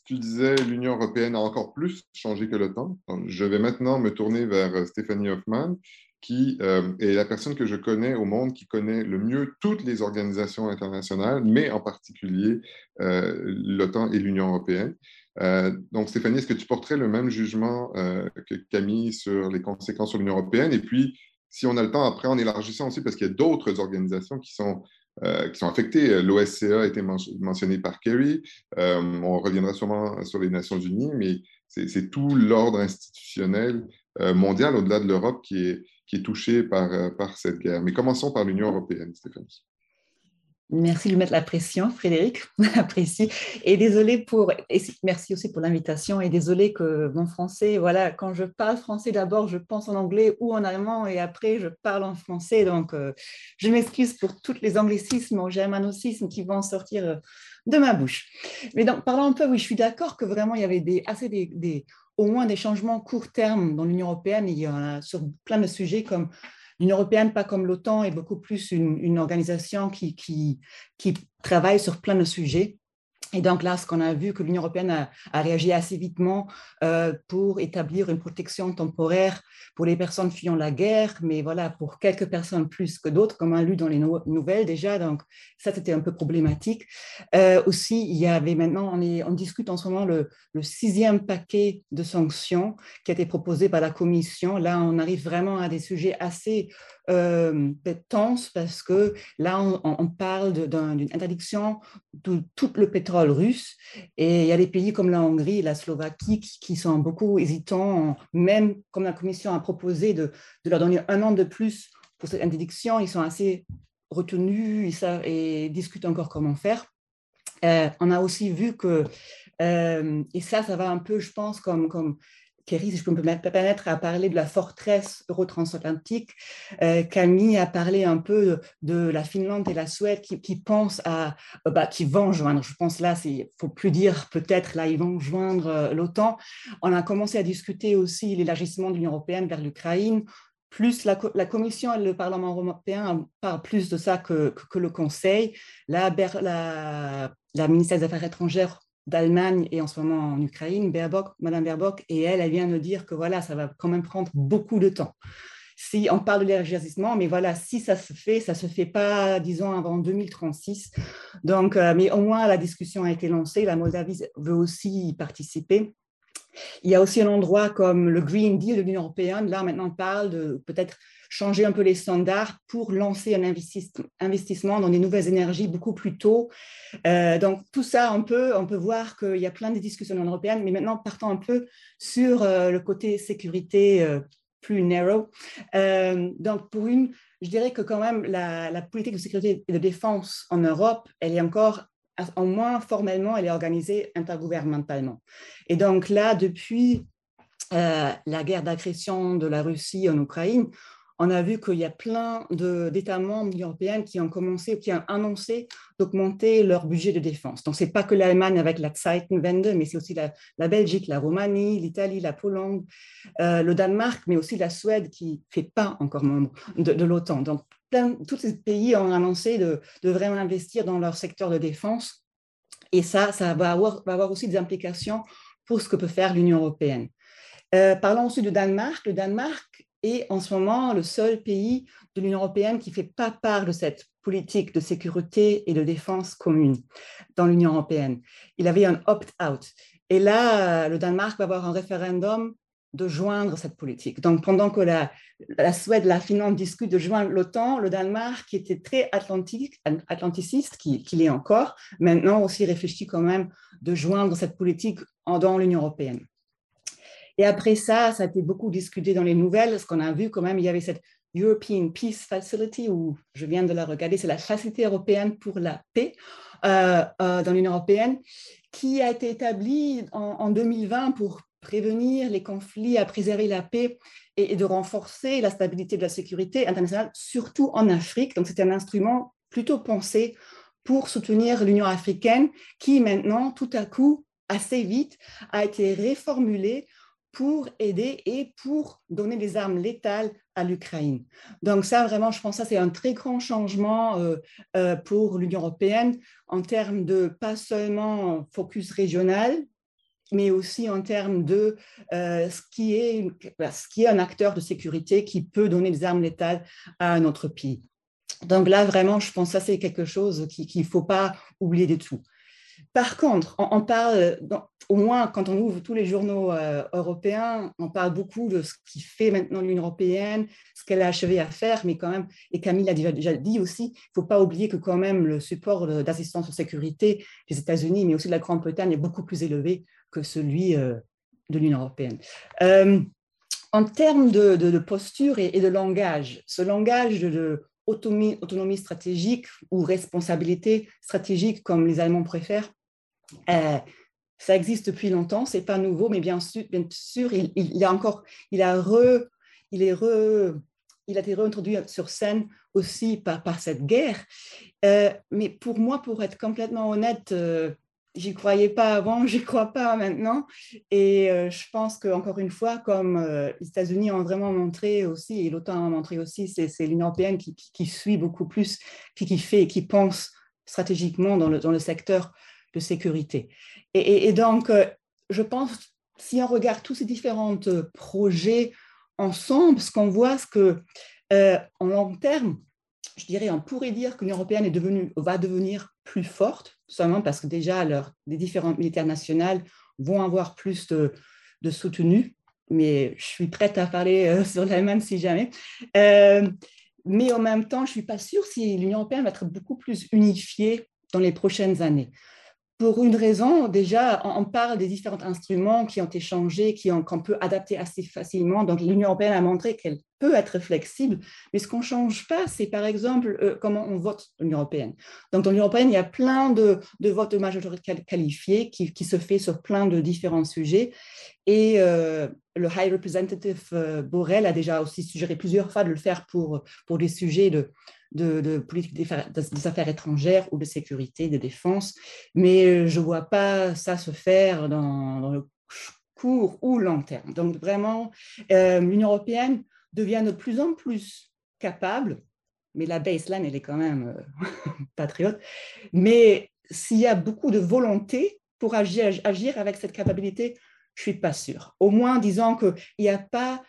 tu disais l'Union européenne a encore plus changé que l'OTAN. Je vais maintenant me tourner vers Stéphanie Hoffman, qui est la personne que je connais au monde qui connaît le mieux toutes les organisations internationales, mais en particulier l'OTAN et l'Union européenne. Euh, donc, Stéphanie, est-ce que tu porterais le même jugement euh, que Camille sur les conséquences sur l'Union européenne? Et puis, si on a le temps, après, en élargissant aussi, parce qu'il y a d'autres organisations qui sont, euh, qui sont affectées. L'OSCA a été mentionné par Kerry. on reviendra sûrement sur les Nations unies, mais c'est tout l'ordre institutionnel mondial, au-delà de l'Europe, qui est, qui est touché par, par cette guerre. Mais commençons par l'Union européenne, Stéphanie. Merci de mettre la pression, Frédéric, apprécie. Et désolé pour, et merci aussi pour l'invitation. Et désolé que mon français, voilà, quand je parle français d'abord, je pense en anglais ou en allemand et après je parle en français. Donc, euh, je m'excuse pour tous les anglicismes ou germanocismes qui vont sortir euh, de ma bouche. Mais donc, parlant un peu, oui, je suis d'accord que vraiment il y avait des, assez des, au moins des changements court terme dans l'Union européenne. Il y en a sur plein de sujets comme l'Union européenne, pas comme l'OTAN, est beaucoup plus une, organisation qui, travaille sur plein de sujets. Et donc là, ce qu'on a vu, que l'Union européenne a, réagi assez vitement euh, pour établir une protection temporaire pour les personnes fuyant la guerre, mais voilà, pour quelques personnes plus que d'autres, comme on a lu dans les nouvelles déjà. Donc ça, c'était un peu problématique. Euh, aussi, il y avait maintenant, on, discute en ce moment le, sixième paquet de sanctions qui a été proposé par la Commission. Là, on arrive vraiment à des sujets assez euh, tense parce que là, on, parle d'une interdiction de tout le pétrole russe et il y a des pays comme la Hongrie et la Slovaquie qui, sont beaucoup hésitants, même comme la Commission a proposé de, leur donner un an de plus pour cette interdiction, ils sont assez retenus et, discutent encore comment faire. Euh, on a aussi vu que, euh, et ça, ça va un peu, je pense, comme Kerry, si je peux me permettre, à parler de la forteresse euro-transatlantique. Euh, Camille a parlé un peu de, la Finlande et la Suède qui, pensent à, euh, bah, qui vont joindre. Je pense là, il faut plus dire peut-être là, ils vont joindre euh, l'OTAN. On a commencé à discuter aussi l'élargissement de l'Union européenne vers l'Ukraine. Plus la, Commission et le Parlement européen parlent plus de ça que, que, le Conseil. La, la, la ministère des Affaires étrangères d'Allemagne et en ce moment en Ukraine, Baerbock, Madame Baerbock, et elle, elle vient de dire que voilà, ça va quand même prendre beaucoup de temps. Si on parle de l'élargissement, mais voilà, si ça se fait, ça se fait pas, disons, avant 2036. Donc, euh, mais au moins la discussion a été lancée. La Moldavie veut aussi y participer. Il y a aussi un endroit comme le Green Deal de l'Union européenne. Là, maintenant, on parle de peut-être changer un peu les standards pour lancer un investissement dans des nouvelles énergies beaucoup plus tôt. Euh, donc, tout ça, on peut, on peut voir qu'il y a plein de discussions en européenne, mais maintenant, partons un peu sur euh, le côté sécurité euh, plus narrow. donc, pour une, je dirais que quand même, la, la, politique de sécurité et de défense en Europe, elle est encore au moins formellement, elle est organisée intergouvernementalement. Et donc là, depuis la guerre d'agression de la Russie en Ukraine, on a vu qu'il y a plein d'États membres européenne qui ont commencé, qui ont annoncé d'augmenter leur budget de défense. Donc, ce n'est pas que l'Allemagne avec la Zeitenwende, mais c'est aussi la, Belgique, la Roumanie, l'Italie, la Pologne, euh, le Danemark, mais aussi la Suède qui ne fait pas encore membre de, l'OTAN. Donc, tous ces pays ont annoncé de, vraiment investir dans leur secteur de défense. Et ça, ça va avoir, va avoir aussi des implications pour ce que peut faire l'Union européenne. Euh, parlons aussi du Danemark. Le Danemark est en ce moment le seul pays de l'Union européenne qui ne fait pas part de cette politique de sécurité et de défense commune dans l'Union européenne. Il avait un opt-out. Et là, le Danemark va avoir un référendum de joindre cette politique. Donc, pendant que la, Suède, la Finlande discutent de joindre l'OTAN, le Danemark, qui était très atlantique, atlanticiste, qu'il qui est encore, maintenant aussi réfléchit quand même de joindre cette politique dans l'Union européenne. Et après ça, ça a été beaucoup discuté dans les nouvelles, ce qu'on a vu quand même, il y avait cette European Peace Facility, où je viens de la regarder, c'est la Facilité européenne pour la paix euh, euh, dans l'Union européenne, qui a été établie en, 2020 pour prévenir les conflits, à préserver la paix et, et, de renforcer la stabilité de la sécurité internationale, surtout en Afrique. Donc, c'est un instrument plutôt pensé pour soutenir l'Union africaine, qui maintenant, tout à coup, assez vite, a été réformulé pour aider et pour donner des armes létales à l'Ukraine. Donc ça, vraiment, je pense que c'est un très grand changement euh, euh, pour l'Union européenne en termes de pas seulement focus régional, mais aussi en termes de euh, ce, qui est, ce qui est un acteur de sécurité qui peut donner des armes létales à un autre pays. Donc là, vraiment, je pense que ça, c'est quelque chose qu'il ne faut pas oublier du tout. Par contre, on, parle, au moins quand on ouvre tous les journaux euh, européens, on parle beaucoup de ce qui fait maintenant l'Union européenne, ce qu'elle a achevé à faire, mais quand même, et Camille l'a déjà, dit aussi, il ne faut pas oublier que quand même le support d'assistance aux sécurité des États-Unis, mais aussi de la Grande-Bretagne, est beaucoup plus élevé que celui euh, de l'Union européenne. Euh, en termes de, posture et, de langage, ce langage de, autonomie, stratégique ou responsabilité stratégique, comme les Allemands préfèrent, euh, ça existe depuis longtemps, c'est pas nouveau, mais bien sûr, bien sûr il, a encore, il a re, il est re, il a été réintroduit sur scène aussi par, par cette guerre. Euh, mais pour moi, pour être complètement honnête, euh, j'y croyais pas avant, j'y crois pas maintenant. Et euh, je pense qu'encore une fois, comme euh, les États-Unis ont vraiment montré aussi, et l'OTAN a montré aussi, c'est l'Union européenne qui, suit beaucoup plus, qui, fait, qui pense stratégiquement dans le, secteur de sécurité. Et, et, donc, euh, je pense, si on regarde tous ces différents projets ensemble, ce qu'on voit, c'est que long terme, je dirais, on pourrait dire que l'Union européenne va devenir plus forte, seulement parce que déjà, les différentes militaires nationales vont avoir plus de, de soutenu, mais je suis prête à parler euh, sur l'Allemagne si jamais. Euh, mais en même temps, je ne suis pas sûre si l'Union européenne va être beaucoup plus unifiée dans les prochaines années. Pour une raison, déjà, on parle des différents instruments qui ont été changés, qu'on peut adapter assez facilement. Donc, l'Union européenne a montré qu'elle peut être flexible, mais ce qu'on ne change pas, c'est par exemple euh, comment on vote l'Union européenne. Donc, dans l'Union européenne, il y a plein de, votes de majorité qualifiée qui, qui, se fait sur plein de différents sujets. Et euh, le High Representative euh, Borrell a déjà aussi suggéré plusieurs fois de le faire pour, pour des sujets de, de, politique des affaires étrangères ou de sécurité, de défense, mais euh, je ne vois pas ça se faire dans, le court ou long terme. Donc vraiment, euh, l'Union européenne devient de plus en plus capable, mais la baseline, elle est quand même euh, patriote, mais s'il y a beaucoup de volonté pour agir, agir avec cette capacité, je ne suis pas sûre. Au moins, disons qu'il n'y a pas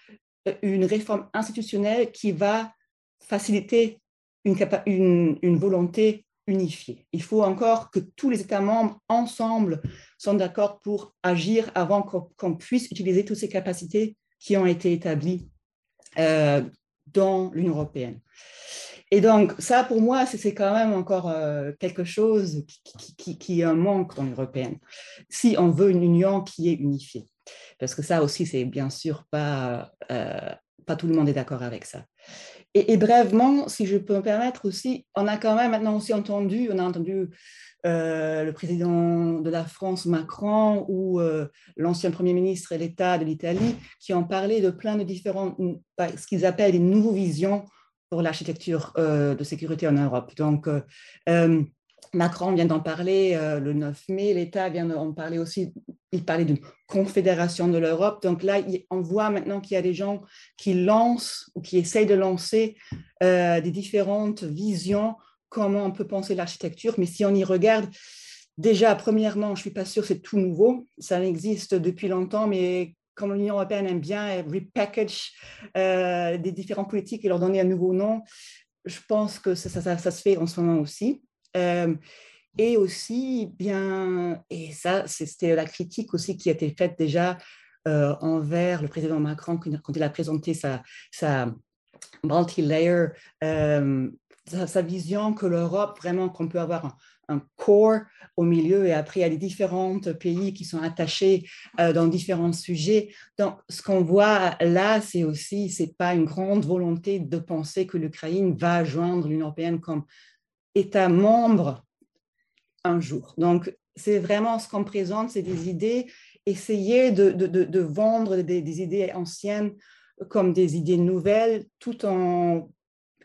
une réforme institutionnelle qui va faciliter une, volonté unifiée. Il faut encore que tous les États membres ensemble sont d'accord pour agir avant qu'on puisse utiliser toutes ces capacités qui ont été établies euh, dans l'Union européenne. Et donc, ça, pour moi, c'est quand même encore euh, quelque chose qui, est un manque dans l'Union européenne, si on veut une union qui est unifiée. Parce que ça aussi, c'est bien sûr pas, euh, pas tout le monde est d'accord avec ça. Et, et, brèvement, si je peux me permettre aussi, on a quand même maintenant aussi entendu, on a entendu euh, le président de la France, Macron, ou euh, l'ancien Premier ministre et l'État de l'Italie, qui ont parlé de plein de différents, ce qu'ils appellent des nouveaux visions pour l'architecture euh, de sécurité en Europe. Donc, Macron vient d'en parler euh, le 9 mai, l'État vient d'en parler aussi, il parlait d'une confédération de l'Europe. Donc là, on voit maintenant qu'il y a des gens qui lancent ou qui essayent de lancer euh, des différentes visions, comment on peut penser l'architecture. Mais si on y regarde, déjà, premièrement, je ne suis pas sûre c'est tout nouveau, ça existe depuis longtemps, mais comme l'Union européenne aime bien repackage euh, des différentes politiques et leur donner un nouveau nom, je pense que ça, ça se fait en ce moment aussi. Euh, et aussi, bien, et ça, c'était la critique aussi qui a été faite déjà euh, envers le président Macron quand il a présenté sa, sa multi-layer, euh, sa, vision que l'Europe, vraiment, qu'on peut avoir un, un, core au milieu et après, il y a les différents pays qui sont attachés dans différents sujets. Donc, ce qu'on voit là, c'est aussi, c'est pas une grande volonté de penser que l'Ukraine va joindre l'Union européenne comme État membre un jour. Donc, c'est vraiment ce qu'on présente, c'est des idées, essayer de, vendre des, des, idées anciennes comme des idées nouvelles, tout en,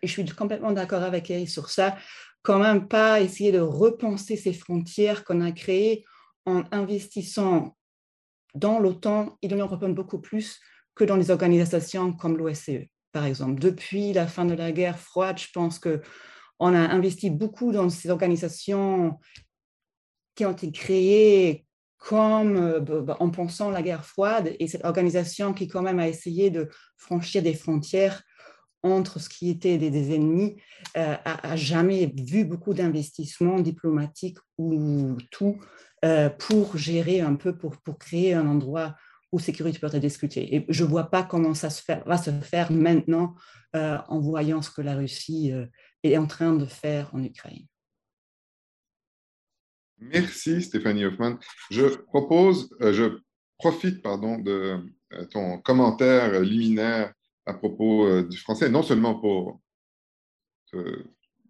et je suis complètement d'accord avec elle sur ça, quand même pas essayer de repenser ces frontières qu'on a créées en investissant dans l'OTAN et dans l'Union européenne beaucoup plus que dans les organisations comme l'OSCE, par exemple. Depuis la fin de la guerre froide, je pense que on a investi beaucoup dans ces organisations qui ont été créées comme euh, en pensant la guerre froide et cette organisation qui quand même a essayé de franchir des frontières entre ce qui était des, ennemis euh, a, jamais vu beaucoup d'investissements diplomatiques ou tout euh, pour gérer un peu, pour, pour créer un endroit où sécurité peut être discutée. Et je ne vois pas comment ça va se faire maintenant en voyant ce que la Russie est en train de faire en Ukraine. Merci Stéphanie Hoffman. Je propose, euh, je profite pardon, de euh, ton commentaire liminaire à propos euh, du français, non seulement pour te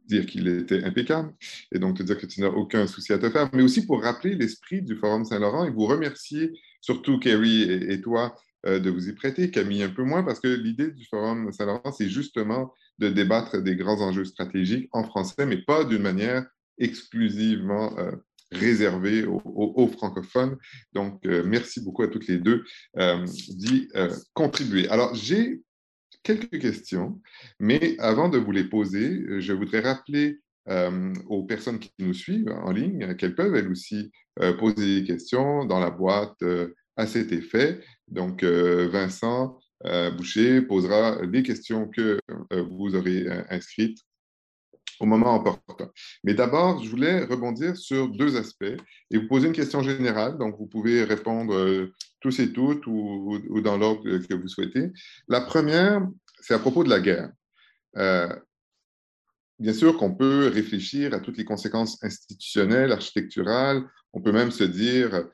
dire qu'il était impeccable et donc te dire que tu n'as aucun souci à te faire, mais aussi pour rappeler l'esprit du Forum Saint-Laurent et vous remercier, surtout Kerry et toi, de vous y prêter, Camille un peu moins, parce que l'idée du Forum Saint-Laurent, c'est justement de débattre des grands enjeux stratégiques en français, mais pas d'une manière exclusivement euh, réservé aux, francophones. Donc, merci beaucoup à toutes les deux d'y contribuer. Alors, j'ai quelques questions, mais avant de vous les poser, je voudrais rappeler aux personnes qui nous suivent en ligne qu'elles peuvent elles aussi poser des questions dans la boîte à cet effet. Donc, Vincent Boucher posera les questions que vous aurez inscrites au moment opportun. Mais d'abord, je voulais rebondir sur deux aspects et vous poser une question générale. Donc, vous pouvez répondre tous et toutes ou, dans l'ordre que vous souhaitez. La première, c'est à propos de la guerre. Euh, bien sûr qu'on peut réfléchir à toutes les conséquences institutionnelles, architecturales. On peut même se dire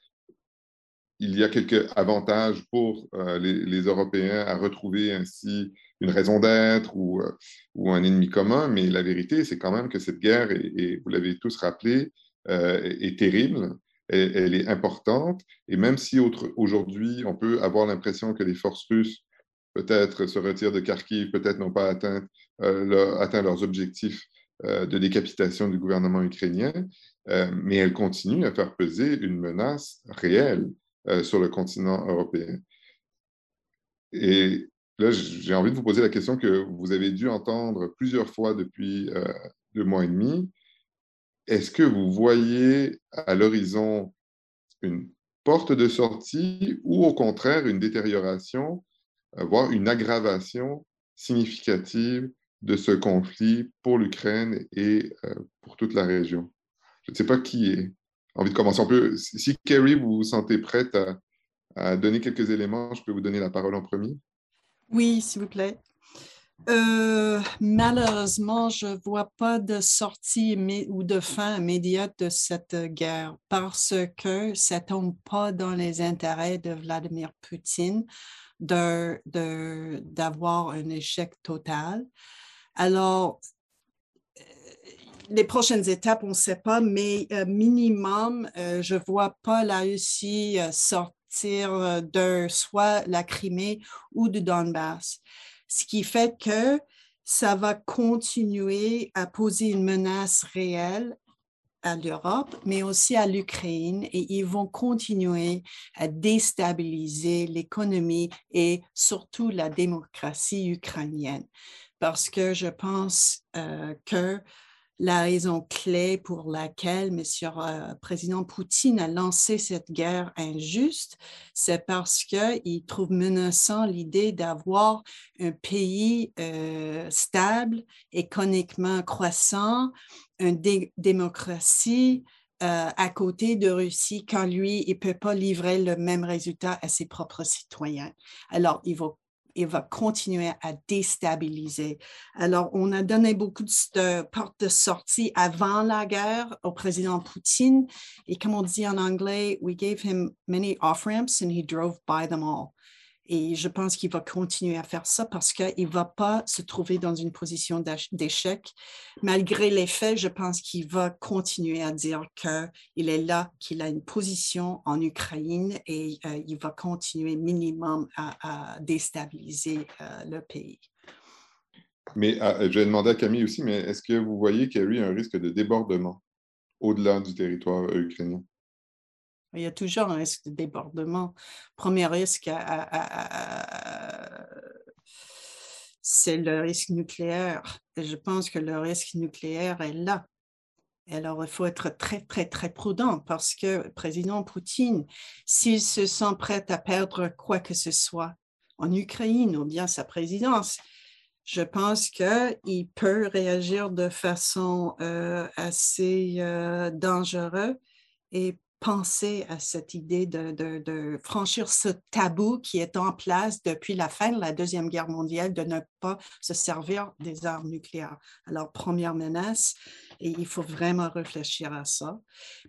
il y a quelques avantages pour euh, les, Européens à retrouver ainsi une raison d'être ou, euh, ou, un ennemi commun, mais la vérité, c'est quand même que cette guerre, et, vous l'avez tous rappelé, est terrible, elle, est importante, et même si aujourd'hui on peut avoir l'impression que les forces russes peut-être se retirent de Kharkiv, peut-être n'ont pas atteint, euh, atteint, leurs objectifs euh, de décapitation du gouvernement ukrainien, euh, mais elles continuent à faire peser une menace réelle sur le continent européen. Et là, j'ai envie de vous poser la question que vous avez dû entendre plusieurs fois depuis deux mois et demi. Est-ce que vous voyez à l'horizon une porte de sortie ou au contraire une détérioration voire une aggravation significative de ce conflit pour l'Ukraine et euh, pour toute la région? Je ne sais pas qui est envie de commencer. On peut, si Kerry, vous vous sentez prête à, donner quelques éléments, je peux vous donner la parole en premier. Oui, s'il vous plaît. Euh, malheureusement, je ne vois pas de sortie ou de fin immédiate de cette guerre parce que ça ne tombe pas dans les intérêts de Vladimir Poutine d'avoir un échec total. Alors, les prochaines étapes, on ne sait pas, mais euh, minimum, euh, je ne vois pas la Russie sortir de soit la Crimée ou du Donbass. Ce qui fait que ça va continuer à poser une menace réelle à l'Europe, mais aussi à l'Ukraine, et ils vont continuer à déstabiliser l'économie et surtout la démocratie ukrainienne. Parce que je pense euh, que la raison clé pour laquelle M. Euh, président Poutine a lancé cette guerre injuste, c'est parce qu'il trouve menaçant l'idée d'avoir un pays euh, stable, économiquement croissant, une démocratie euh, à côté de Russie quand lui, il ne peut pas livrer le même résultat à ses propres citoyens. Alors, il va, il va continuer à déstabiliser. Alors, on a donné beaucoup de, portes de sortie avant la guerre au président Poutine. Et comme on dit en anglais, we gave him many off-ramps and he drove by them all. Et je pense qu'il va continuer à faire ça parce qu'il ne va pas se trouver dans une position d'échec. Malgré les faits, je pense qu'il va continuer à dire qu'il est là, qu'il a une position en Ukraine et euh, il va continuer minimum à, déstabiliser euh, le pays. Mais ah, je vais demander à Camille aussi, mais est-ce que vous voyez qu'il y a eu un risque de débordement au-delà du territoire ukrainien? Il y a toujours un risque de débordement. Premier risque, c'est le risque nucléaire. Je pense que le risque nucléaire est là. alors, il faut être très, très, très prudent parce que le président Poutine, s'il se sent prêt à perdre quoi que ce soit en Ukraine ou bien sa présidence, je pense qu'il peut réagir de façon euh, assez euh, dangereuse et penser à cette idée de, franchir ce tabou qui est en place depuis la fin de la Deuxième Guerre mondiale, de ne pas se servir des armes nucléaires. Alors, première menace, et il faut vraiment réfléchir à ça.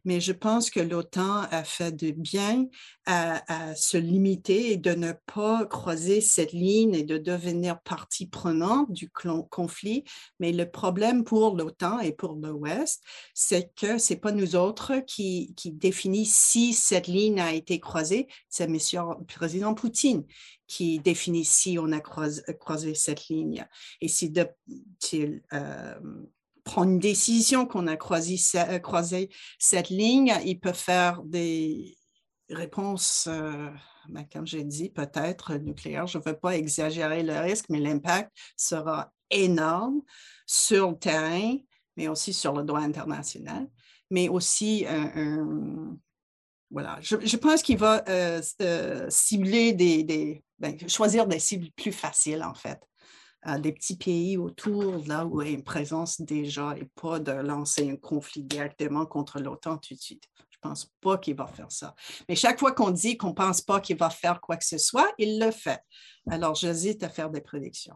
Mais je pense que l'OTAN a fait de bien à, se limiter et de ne pas croiser cette ligne et de devenir partie prenante du conflit. Mais le problème pour l'OTAN et pour l'Ouest, c'est que ce n'est pas nous autres qui, qui définit si cette ligne a été croisée, c'est M. le président Poutine qui définit si on a croisé, cette ligne. Et si de, euh, prend une décision qu'on a croisé, croisé, cette ligne, il peut faire des réponses, ben, comme j'ai dit, peut-être nucléaires. Je ne veux pas exagérer le risque, mais l'impact sera énorme sur le terrain, mais aussi sur le droit international, mais aussi voilà, je, pense qu'il va euh, euh, cibler des, ben, choisir des cibles plus faciles, en fait. Euh, des petits pays autour, là où il y a une présence déjà, et pas de lancer un conflit directement contre l'OTAN tout de suite. Je ne pense pas qu'il va faire ça. Mais chaque fois qu'on dit qu'on ne pense pas qu'il va faire quoi que ce soit, il le fait. Alors, j'hésite à faire des prédictions.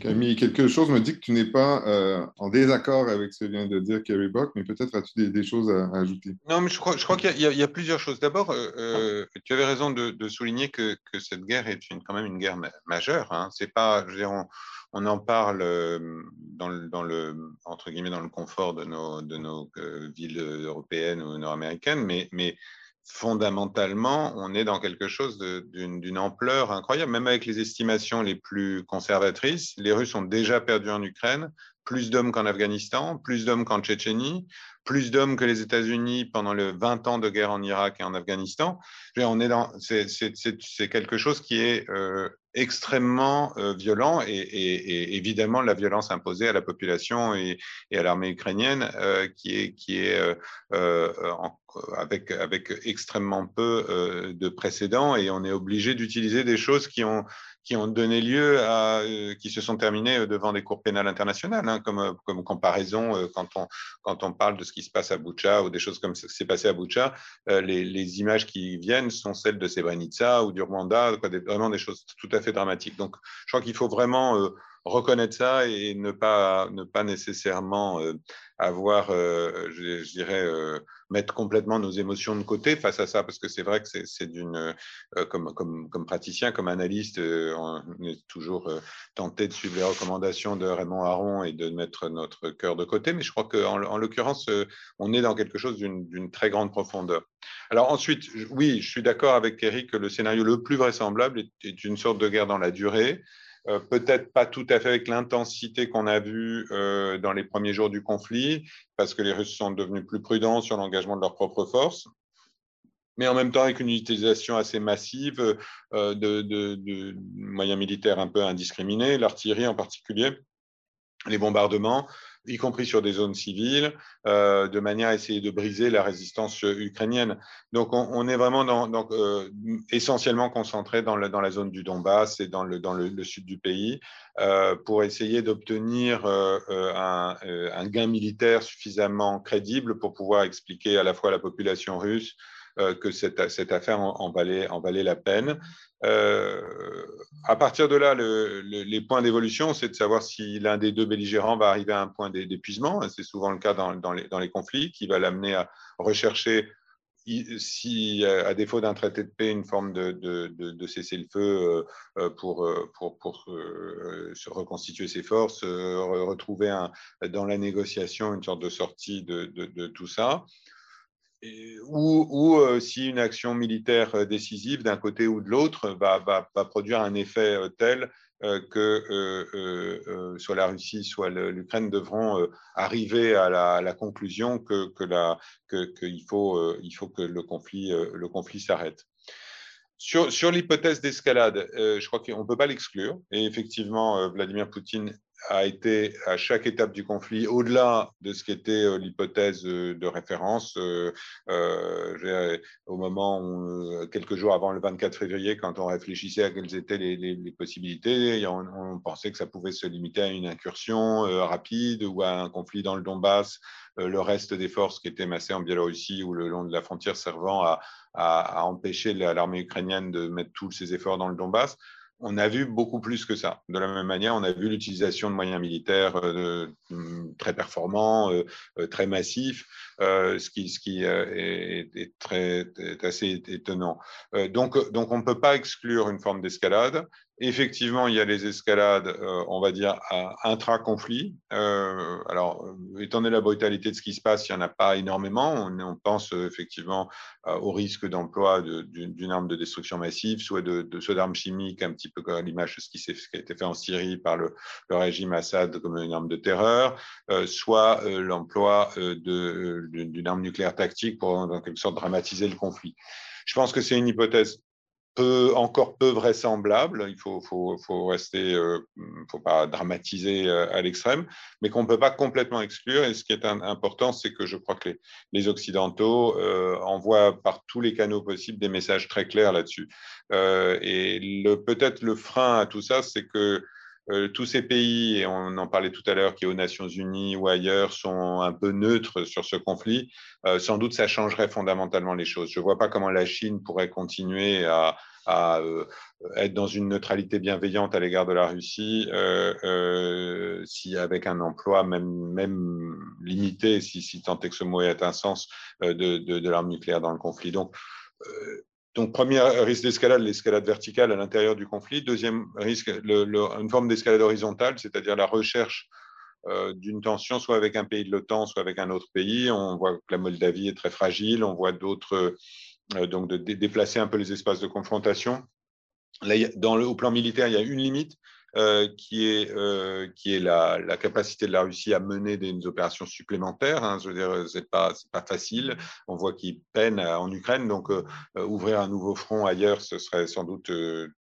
Camille, quelque chose me dit que tu n'es pas euh, en désaccord avec ce que vient de dire Kerry Bock, mais peut-être as-tu des, choses à, ajouter? Non, mais je crois, je crois qu'il y, a plusieurs choses. D'abord, euh, euh, tu avais raison de, souligner que, que, cette guerre est une, quand même une guerre majeure. Hein. C'est pas, je veux dire, on, en parle dans le, dans le, entre guillemets, dans le confort de nos, de nos villes européennes ou nord-américaines, mais, mais fondamentalement, on est dans quelque chose d'une ampleur incroyable. Même avec les estimations les plus conservatrices, les Russes ont déjà perdu en Ukraine plus d'hommes qu'en Afghanistan, plus d'hommes qu'en Tchétchénie, plus d'hommes que les États-Unis pendant les 20 ans de guerre en Irak et en Afghanistan. C'est quelque chose qui est euh, extrêmement euh, violent et, évidemment la violence imposée à la population et, à l'armée ukrainienne euh, qui est, qui est avec, avec extrêmement peu de précédents et on est obligé d'utiliser des choses qui ont, qui ont donné lieu à, euh, qui se sont terminés euh, devant des cours pénales internationales, hein, comme, euh, comme comparaison quand on, quand on parle de ce qui se passe à Boucha ou des choses comme ce qui s'est passé à Boucha, les, les, images qui viennent sont celles de Srebrenica ou du Rwanda, quoi, vraiment des choses tout à fait dramatiques. Donc, je crois qu'il faut vraiment reconnaître ça et ne pas, ne pas nécessairement avoir, je, je, dirais, mettre complètement nos émotions de côté face à ça, parce que c'est vrai que c'est d'une, euh, comme, comme, comme, praticien, comme analyste, euh, on est toujours euh, tenté de suivre les recommandations de Raymond Aron et de mettre notre cœur de côté, mais je crois qu'en en, l'occurrence, on est dans quelque chose d'une très grande profondeur. Alors ensuite, oui, je suis d'accord avec Eric que le scénario le plus vraisemblable est une sorte de guerre dans la durée, euh, peut-être pas tout à fait avec l'intensité qu'on a vue euh, dans les premiers jours du conflit, parce que les Russes sont devenus plus prudents sur l'engagement de leurs propres forces, mais en même temps avec une utilisation assez massive euh, de, moyens militaires un peu indiscriminés, l'artillerie en particulier, les bombardements, y compris sur des zones civiles, euh, de manière à essayer de briser la résistance ukrainienne. Donc, on, est vraiment euh, essentiellement concentré dans, dans, la zone du Donbass et dans le, dans le, sud du pays euh, pour essayer d'obtenir un, un, gain militaire suffisamment crédible pour pouvoir expliquer à la fois à la population russe que cette, cette affaire en, valait, en valait la peine. Euh, à partir de là, les points d'évolution, c'est de savoir si l'un des deux belligérants va arriver à un point d'épuisement. C'est souvent le cas dans, les, conflits, qui va l'amener à rechercher, si, à défaut d'un traité de paix, une forme de, cessez-le-feu euh, pour, pour se reconstituer ses forces, retrouver dans la négociation une sorte de sortie de, tout ça ou, euh, si une action militaire euh, décisive d'un côté ou de l'autre va, produire un effet euh, tel que soit la Russie, soit l'Ukraine devront arriver à la, conclusion que, faut que le conflit, le conflit s'arrête. Sur, sur l'hypothèse d'escalade, je crois qu'on ne peut pas l'exclure. Et effectivement, Vladimir Poutine a été à chaque étape du conflit, au-delà de ce qui était euh, l'hypothèse euh, de référence, euh, au moment où, quelques jours avant le 24 février, quand on réfléchissait à quelles étaient les, possibilités, on, pensait que ça pouvait se limiter à une incursion rapide ou à un conflit dans le Donbass, le reste des forces qui étaient massées en Biélorussie ou le long de la frontière servant à, à empêcher l'armée ukrainienne de mettre tous ses efforts dans le Donbass on a vu beaucoup plus que ça. De la même manière, on a vu l'utilisation de moyens militaires euh, très performants, euh, euh, très massifs, ce qui, ce qui est, très, assez étonnant. donc, donc, on ne peut pas exclure une forme d'escalade. Effectivement, il y a les escalades, euh, on va dire, intra-conflit. Euh, alors, euh, étant donné la brutalité de ce qui se passe, il n'y en a pas énormément. On, pense effectivement au risque d'emploi d'une arme de destruction massive, soit de, de d'armes chimiques, un petit peu comme l'image de ce qui, a été fait en Syrie par le, régime Assad comme une arme de terreur, soit l'emploi d'une arme nucléaire tactique pour, en quelque sorte, dramatiser le conflit. Je pense que c'est une hypothèse encore peu vraisemblable, il faut, faut, faut rester, euh, faut pas dramatiser euh, à l'extrême, mais qu'on ne peut pas complètement exclure. Et ce qui est important, c'est que je crois que les, Occidentaux euh, envoient par tous les canaux possibles des messages très clairs là-dessus. et peut-être le frein à tout ça, c'est que euh, tous ces pays, et on en parlait tout à l'heure, qui aux Nations Unies ou ailleurs sont un peu neutres sur ce conflit, euh, sans doute ça changerait fondamentalement les choses. Je ne vois pas comment la Chine pourrait continuer à, euh, être dans une neutralité bienveillante à l'égard de la Russie, si avec un emploi même, limité, si, tant est que ce mot ait un sens, de, de l'arme nucléaire dans le conflit. Donc, donc, premier risque d'escalade, l'escalade verticale à l'intérieur du conflit. Deuxième risque, une forme d'escalade horizontale, c'est-à-dire la recherche euh, d'une tension, soit avec un pays de l'OTAN, soit avec un autre pays. On voit que la Moldavie est très fragile. On voit d'autres, euh, donc de déplacer un peu les espaces de confrontation. Là, au plan militaire, il y a une limite, euh, qui est, euh, qui est la, capacité de la Russie à mener des, opérations supplémentaires. Hein. Je veux dire, c'est pas, pas facile. On voit qu'ils peinent en Ukraine, donc euh, ouvrir un nouveau front ailleurs, ce serait sans doute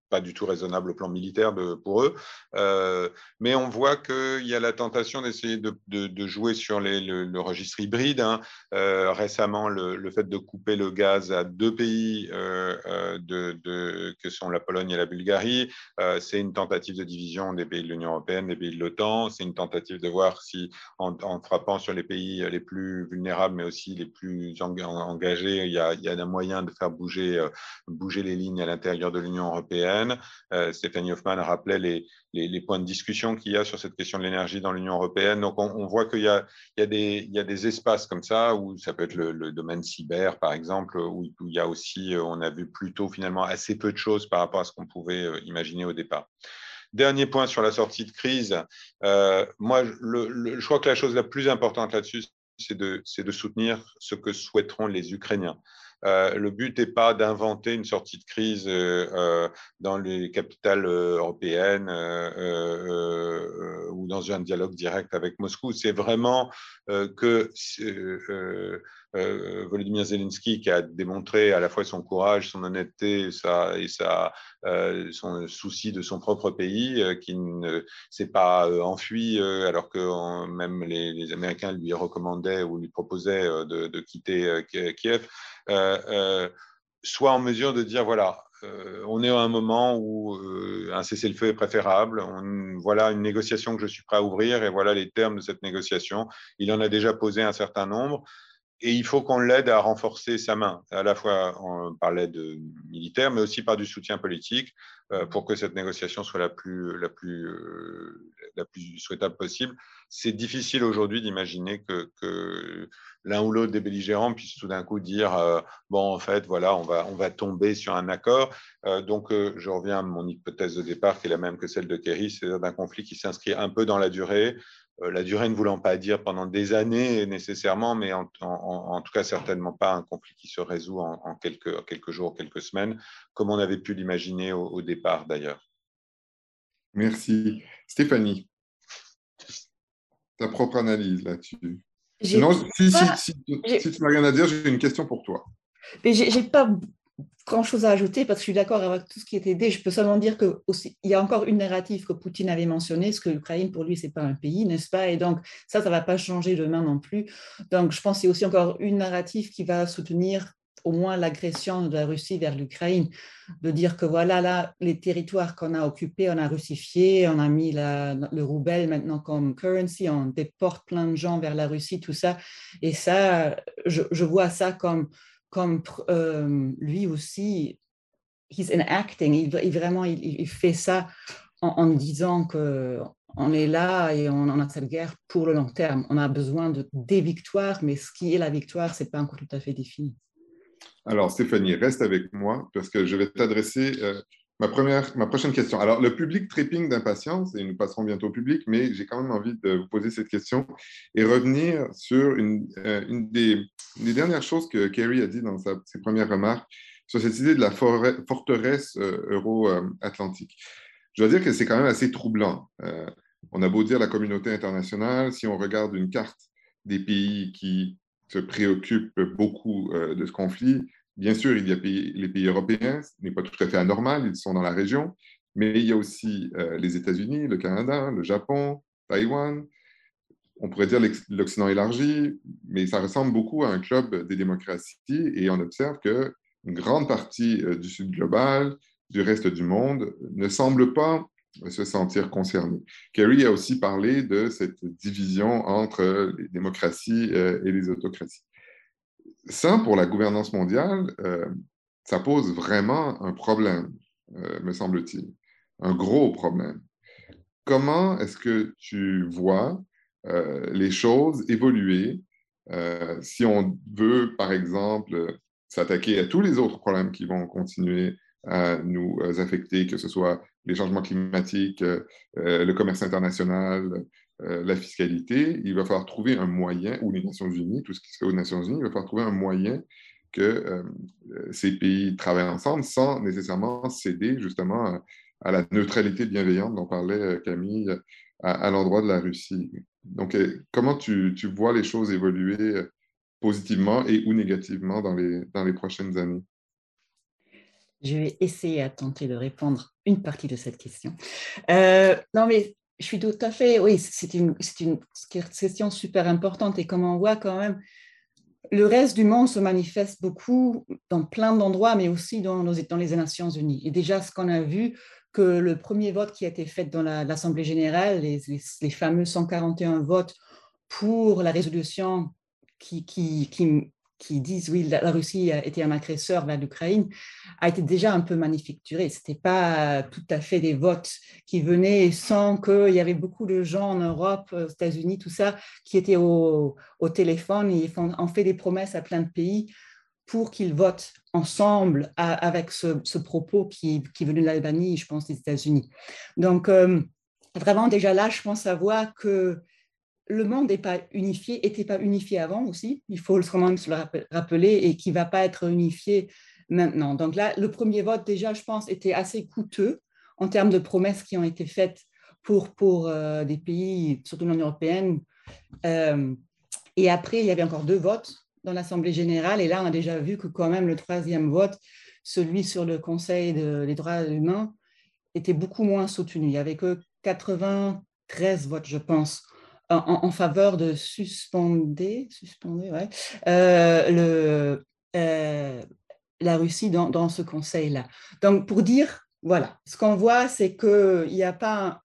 pas du tout raisonnable au plan militaire pour eux. Euh, mais on voit qu'il y a la tentation d'essayer de, jouer sur le, registre hybride. Hein. Euh, récemment, le, fait de couper le gaz à deux pays euh, que sont la Pologne et la Bulgarie, c'est une tentative de division des pays de l'Union européenne, des pays de l'OTAN. C'est une tentative de voir si, en, frappant sur les pays les plus vulnérables, mais aussi les plus engagés, il y a, il y a un moyen de faire bouger, bouger les lignes à l'intérieur de l'Union européenne. Euh, Stéphanie Hoffman rappelait les, les, points de discussion qu'il y a sur cette question de l'énergie dans l'Union européenne. Donc, on, voit qu'il y, a des espaces comme ça, où ça peut être le, domaine cyber, par exemple, où, il y a aussi, euh, on a vu plutôt finalement assez peu de choses par rapport à ce qu'on pouvait euh, imaginer au départ. Dernier point sur la sortie de crise. moi, le, je crois que la chose la plus importante là-dessus, c'est de, soutenir ce que souhaiteront les Ukrainiens. Euh, le but n'est pas d'inventer une sortie de crise euh, euh, dans les capitales européennes ou dans un dialogue direct avec Moscou. C'est vraiment que Volodymyr Zelensky, qui a démontré à la fois son courage, son honnêteté et, son souci de son propre pays, qui ne s'est pas enfui alors que même les, Américains lui recommandaient ou lui proposaient de quitter Kiev. Euh, euh, soit en mesure de dire voilà, euh, on est à un moment où un cessez-le-feu est préférable. voilà une négociation que je suis prêt à ouvrir et voilà les termes de cette négociation. Il en a déjà posé un certain nombre et il faut qu'on l'aide à renforcer sa main, à la fois par l'aide militaire, mais aussi par du soutien politique, pour que cette négociation soit la plus, la plus, souhaitable possible. C'est difficile aujourd'hui d'imaginer que, l'un ou l'autre des belligérants puisse tout d'un coup dire euh, bon en fait voilà on va on va tomber sur un accord euh, donc euh, je reviens à mon hypothèse de départ qui est la même que celle de Kerry c'est-à-dire d'un conflit qui s'inscrit un peu dans la durée la durée ne voulant pas dire pendant des années nécessairement mais en, tout cas certainement pas un conflit qui se résout en, quelques quelques jours quelques semaines comme on avait pu l'imaginer au départ d'ailleurs. Merci. Stéphanie. Ta propre analyse là-dessus Sinon, si, si, si, tu n'as rien à dire, j'ai une question pour toi. Mais j'ai pas grand-chose à ajouter parce que je suis d'accord avec tout ce qui était dit. Je peux seulement dire qu'il y a encore une narrative que Poutine avait mentionnée, ce que l'Ukraine, pour lui, ce n'est pas un pays, n'est-ce pas? Et donc, ça, ça ne va pas changer demain non plus. Donc, je pense qu'il y a aussi encore une narrative qui va soutenir au moins l'agression de la Russie vers l'Ukraine, de dire que voilà, là, les territoires qu'on a occupés, on a russifié, on a mis le rouble maintenant comme currency, on déporte plein de gens vers la Russie, tout ça. Et ça, je, vois ça comme, comme euh, lui aussi, he's enacting, il, vraiment, il, fait ça en, disant que on est là et on, a cette guerre pour le long terme. On a besoin de des victoires, mais ce qui est la victoire, c'est pas encore tout à fait défini. Alors, Stéphanie, reste avec moi parce que je vais t'adresser euh, Ma, première, ma prochaine question. Alors, le public trépigne d'impatience, et nous passerons bientôt au public, mais j'ai quand même envie de vous poser cette question et revenir sur une, euh, une, des, dernières choses que Kerry a dit dans ses premières remarques sur cette idée de la forteresse euh, euro-atlantique. Je dois dire que c'est quand même assez troublant. Euh, on a beau dire la communauté internationale, si on regarde une carte des pays qui se préoccupent beaucoup de ce conflit, Bien sûr, il y a les pays européens, ce n'est pas tout à fait anormal, ils sont dans la région, mais il y a aussi euh, les États-Unis, le Canada, le Japon, Taïwan. On pourrait dire l'Occident élargi, mais ça ressemble beaucoup à un club des démocraties et on observe que une grande partie euh, du Sud global, du reste du monde, ne semble pas se sentir concerné. Kerry a aussi parlé de cette division entre les démocraties euh, et les autocraties ça, pour la gouvernance mondiale, euh, ça pose vraiment un problème, euh, me semble-t-il, un gros problème. Comment est-ce que tu vois euh, les choses évoluer si on veut, par exemple, s'attaquer à tous les autres problèmes qui vont continuer à nous affecter, que ce soit les changements climatiques, le commerce international, euh, la fiscalité, il va falloir trouver un moyen, ou les Nations Unies, tout ce qui se fait aux Nations Unies, il va falloir trouver un moyen que euh, ces pays travaillent ensemble sans nécessairement céder justement à, la neutralité bienveillante dont parlait euh, Camille à, l'endroit de la Russie. Donc, comment tu, tu, vois les choses évoluer positivement et ou négativement dans les, dans les prochaines années? Je vais essayer à tenter de répondre une partie de cette question. non, mais je suis tout à fait, oui, c'est une, une, question super importante et comme on voit quand même, le reste du monde se manifeste beaucoup dans plein d'endroits, mais aussi dans, dans, les Nations Unies. Et déjà, ce qu'on a vu, que le premier vote qui a été fait dans l'Assemblée générale, les, les, fameux 141 votes pour la résolution qui, qui, qui, qui disent oui, la, Russie a été un agresseur vers l'Ukraine, a été déjà un peu manufacturé. Ce n'était pas tout à fait des votes qui venaient sans qu'il y avait beaucoup de gens en Europe, aux États-Unis, tout ça, qui étaient au, téléphone et ont fait des promesses à plein de pays pour qu'ils votent ensemble avec ce, propos qui, qui venait de l'Albanie, je pense, des États-Unis. Donc, euh, vraiment, déjà là, je pense savoir que le monde n'est pas unifié, n'était pas unifié avant aussi, il faut quand se le rappeler, et qui ne va pas être unifié maintenant. Donc là, le premier vote, déjà, je pense, était assez coûteux en termes de promesses qui ont été faites pour, pour euh, des pays, surtout l'Union européenne. Euh, et après, il y avait encore deux votes dans l'Assemblée générale, et là, on a déjà vu que quand même le troisième vote, celui sur le Conseil des droits humains, était beaucoup moins soutenu. Il n'y avait que 93 votes, je pense, en, faveur de suspendre, ouais, euh, le, euh, la Russie dans, ce conseil-là. Donc, pour dire, voilà, ce qu'on voit, c'est qu'il n'y a pas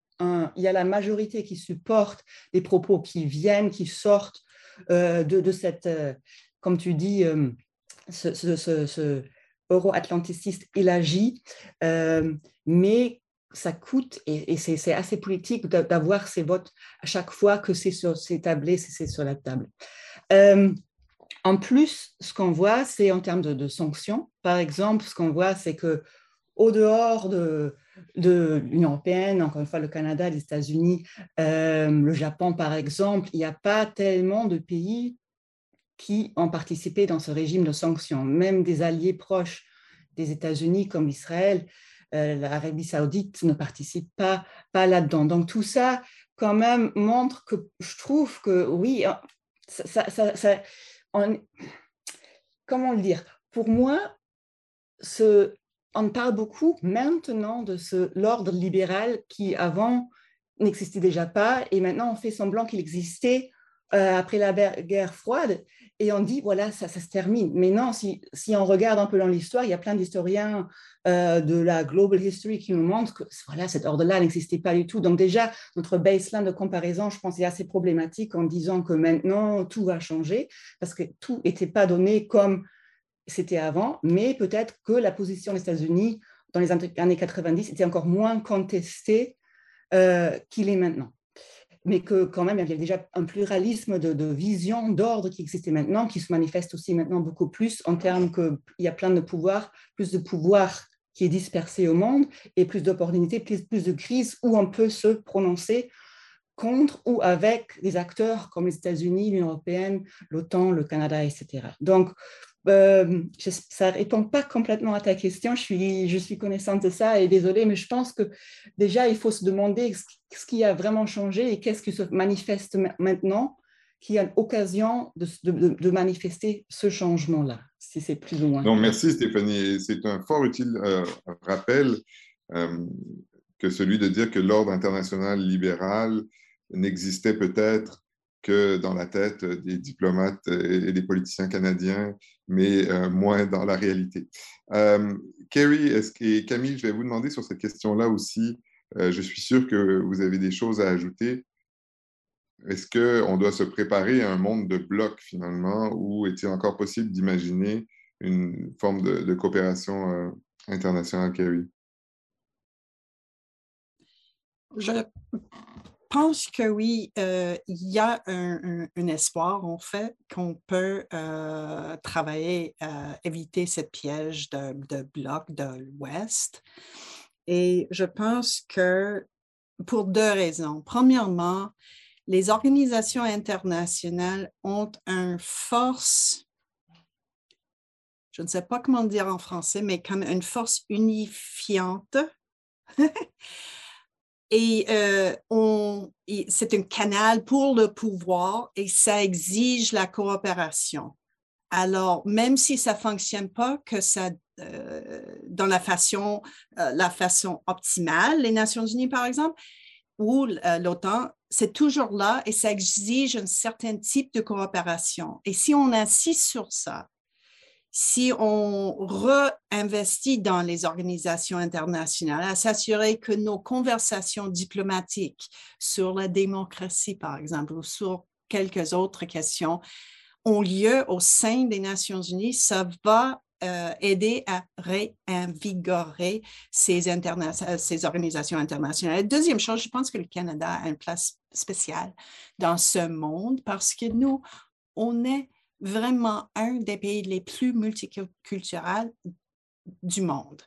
il y a la majorité qui supporte des propos qui viennent, qui sortent euh, de, de, cette, comme tu dis, ce, euro-atlanticiste élargi, mais ça coûte et, c'est assez politique d'avoir ces votes à chaque fois que c'est sur ces tablés, c'est sur la table. Euh, en plus, ce qu'on voit, c'est en termes de, sanctions. Par exemple, ce qu'on voit, c'est que au dehors de, l'Union européenne, encore une fois le Canada, les États-Unis, euh, le Japon, par exemple, il n'y a pas tellement de pays qui ont participé dans ce régime de sanctions. Même des alliés proches des États-Unis comme Israël l'Arabie saoudite ne participe pas, pas là-dedans. Donc tout ça, quand même, montre que je trouve que oui, comment le dire? Pour moi, on parle beaucoup maintenant de ce l'ordre libéral qui avant n'existait déjà pas et maintenant on fait semblant qu'il existait euh, après la guerre froide et on dit, voilà, ça, se termine. Mais non, si, si, on regarde un peu dans l'histoire, il y a plein d'historiens euh, de la global history qui nous montrent que voilà, cet ordre-là n'existait pas du tout. Donc déjà, notre baseline de comparaison, je pense, est assez problématique en disant que maintenant, tout va changer, parce que tout n'était pas donné comme c'était avant, mais peut-être que la position des États-Unis dans les années 90 était encore moins contestée euh, qu'il est maintenant mais que quand même, il y avait déjà un pluralisme de, vision, d'ordre qui existait maintenant, qui se manifeste aussi maintenant beaucoup plus en termes qu'il y a plein de pouvoirs, plus de pouvoirs qui est dispersé au monde et plus d'opportunités, plus, plus de crises où on peut se prononcer contre ou avec des acteurs comme les États-Unis, l'Union européenne, l'OTAN, le Canada, etc. Donc, euh, ça ne répond pas complètement à ta question, je suis, je suis connaissante de ça et désolée, mais je pense que déjà, il faut se demander ce qui a vraiment changé et qu'est-ce qui se manifeste maintenant qui a l'occasion de, de, manifester ce changement-là, si c'est plus ou moins. Non, merci Stéphanie. C'est un fort utile euh, rappel euh, que celui de dire que l'ordre international libéral n'existait peut-être que dans la tête des diplomates et des politiciens canadiens, mais euh, moins dans la réalité. Euh, Kerry est-ce que, Camille, je vais vous demander sur cette question-là aussi. Euh, je suis sûr que vous avez des choses à ajouter. Est-ce qu'on doit se préparer à un monde de blocs finalement, ou est-il encore possible d'imaginer une forme de, coopération internationale, Kerry? Je pense que oui, euh, il y a un, espoir, en fait, qu'on peut euh, travailler à éviter cette piège de, de bloc de l'Ouest. Et je pense que pour deux raisons. Premièrement, les organisations internationales ont une force, je ne sais pas comment dire en français, mais comme une force unifiante Et euh, c'est un canal pour le pouvoir et ça exige la coopération. Alors, même si ça ne fonctionne pas que ça, euh, dans la façon, euh, la façon optimale, les Nations Unies, par exemple, ou l'OTAN, c'est toujours là et ça exige un certain type de coopération. Et si on insiste sur ça, si on réinvestit dans les organisations internationales, à s'assurer que nos conversations diplomatiques sur la démocratie, par exemple, ou sur quelques autres questions, ont lieu au sein des Nations Unies, ça va euh, aider à réinvigorer ces, ces organisations internationales. Deuxième chose, je pense que le Canada a une place spéciale dans ce monde parce que nous, on est vraiment un des pays les plus multiculturels du monde.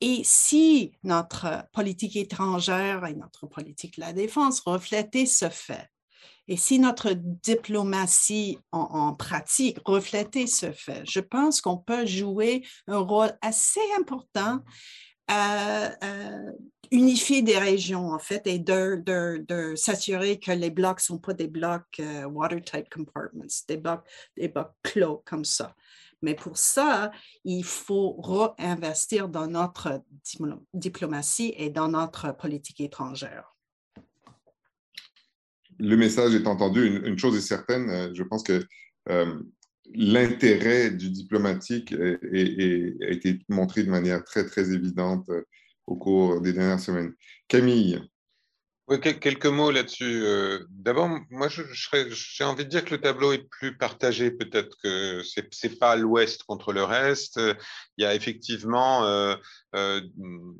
Et si notre politique étrangère et notre politique de la défense reflétaient ce fait, et si notre diplomatie en, pratique reflétait ce fait, je pense qu'on peut jouer un rôle assez important à, unifier des régions, en fait, et de, s'assurer que les blocs ne sont pas des blocs euh, watertight compartments, des blocs, des blocs clos comme ça. Mais pour ça, il faut réinvestir dans notre diplomatie et dans notre politique étrangère. Le message est entendu. Une, chose est certaine, euh, je pense que euh, l'intérêt du diplomatique a été montré de manière très, très évidente au cours des dernières semaines. Camille. Quelques mots là-dessus. Euh, d'abord, moi, j'ai envie de dire que le tableau est plus partagé, peut-être que ce n'est pas l'Ouest contre le reste. Il y a effectivement euh,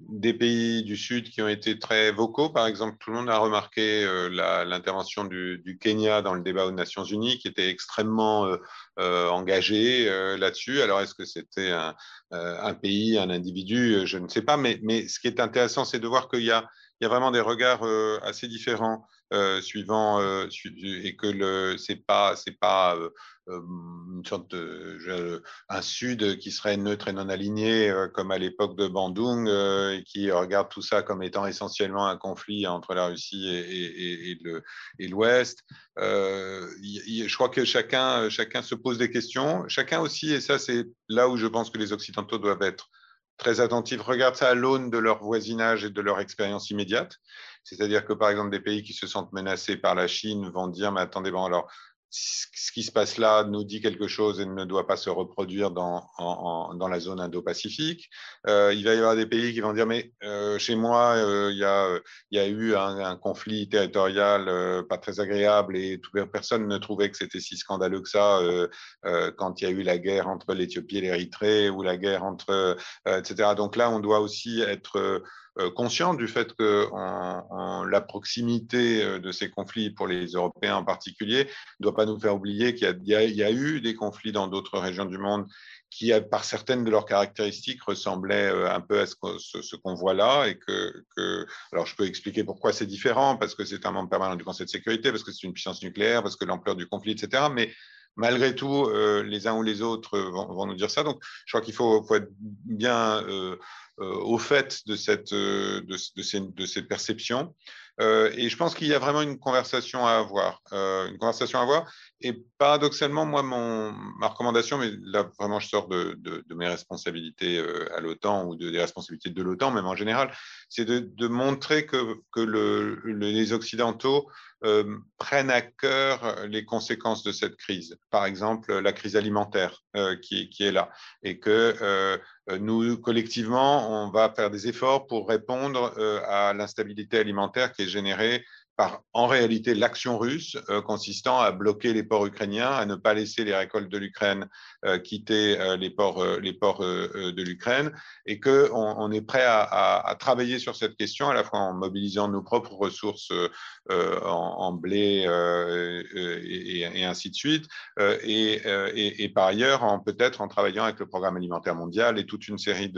des pays du Sud qui ont été très vocaux. Par exemple, tout le monde a remarqué l'intervention du, Kenya dans le débat aux Nations Unies, qui était extrêmement euh, engagé euh, là-dessus. Alors, est-ce que c'était un, euh, pays, un individu? Je ne sais pas. Mais ce qui est intéressant, c'est de voir qu'il y a, il y a vraiment des regards assez différents euh, suivant euh, et que le c'est pas c'est pas euh, un sud qui serait neutre et non aligné comme à l'époque de Bandung et qui regarde tout ça comme étant essentiellement un conflit entre la Russie et, et, et l'Ouest. je crois que chacun chacun se pose des questions, chacun aussi et ça c'est là où je pense que les occidentaux doivent être très attentifs, regardent ça à l'aune de leur voisinage et de leur expérience immédiate. C'est-à-dire que, par exemple, des pays qui se sentent menacés par la Chine vont dire, mais attendez, bon, alors, ce qui se passe là nous dit quelque chose et ne doit pas se reproduire dans, dans la zone Indo-Pacifique. Euh, il va y avoir des pays qui vont dire, mais euh, chez moi, euh, il, y a, il y a eu un, conflit territorial pas très agréable et tout, personne ne trouvait que c'était si scandaleux que ça quand il y a eu la guerre entre l'Éthiopie et l'Érythrée ou la guerre entre, etc. Donc là, on doit aussi être conscient du fait que la proximité de ces conflits pour les Européens en particulier ne doit pas nous faire oublier qu'il y, a eu des conflits dans d'autres régions du monde qui, par certaines de leurs caractéristiques, ressemblaient un peu à ce, qu'on voit là. Et que, que, alors, je peux expliquer pourquoi c'est différent, parce que c'est un membre permanent du Conseil de sécurité, parce que c'est une puissance nucléaire, parce que l'ampleur du conflit, etc. Mais malgré tout, euh, les uns ou les autres vont, nous dire ça. Donc, je crois qu'il faut, être bien euh, euh, au fait de cette, de, de et je pense qu'il y a vraiment une conversation à avoir. une conversation à avoir. Et paradoxalement, moi, ma recommandation, mais là, vraiment, je sors de, mes responsabilités à l'OTAN ou des responsabilités de l'OTAN, même en général, c'est de, montrer que, que le, les Occidentaux euh, prennent à cœur les conséquences de cette crise. Par exemple, la crise alimentaire euh, qui, est là. Et que euh, nous, collectivement, on va faire des efforts pour répondre à l'instabilité alimentaire qui est générée par en réalité l'action russe euh, consistant à bloquer les ports ukrainiens, à ne pas laisser les récoltes de l'Ukraine euh, quitter euh, les ports, de l'Ukraine, et qu'on on est prêt à, travailler sur cette question à la fois en mobilisant nos propres ressources en, blé et, ainsi de suite, et, par ailleurs en peut-être en travaillant avec le programme alimentaire mondial et toute une série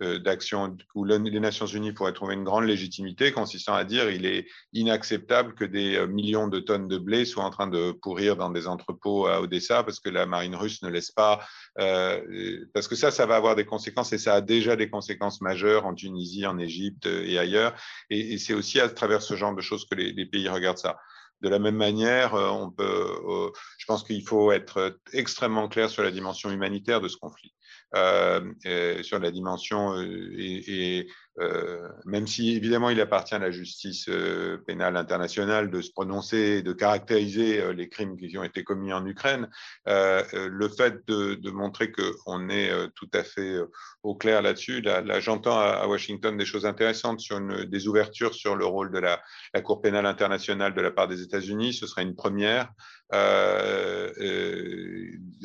d'actions où les Nations Unies pourraient trouver une grande légitimité consistant à dire il est inacceptable que des euh, millions de tonnes de blé soient en train de pourrir dans des entrepôts à Odessa parce que la marine russe ne laisse pas, euh, parce que ça, ça va avoir des conséquences et ça a déjà des conséquences majeures en Tunisie, en Égypte et ailleurs. Et, c'est aussi à travers ce genre de choses que les, pays regardent ça. De la même manière, euh, on peut, je pense qu'il faut être extrêmement clair sur la dimension humanitaire de ce conflit. sur la dimension et, euh, même si évidemment il appartient à la justice euh, pénale internationale de se prononcer, de caractériser euh, les crimes qui ont été commis en Ukraine, le fait de, montrer qu'on est tout à fait au clair là-dessus, là, j'entends à, Washington des choses intéressantes sur des ouvertures sur le rôle de la, Cour pénale internationale de la part des États-Unis, ce serait une première.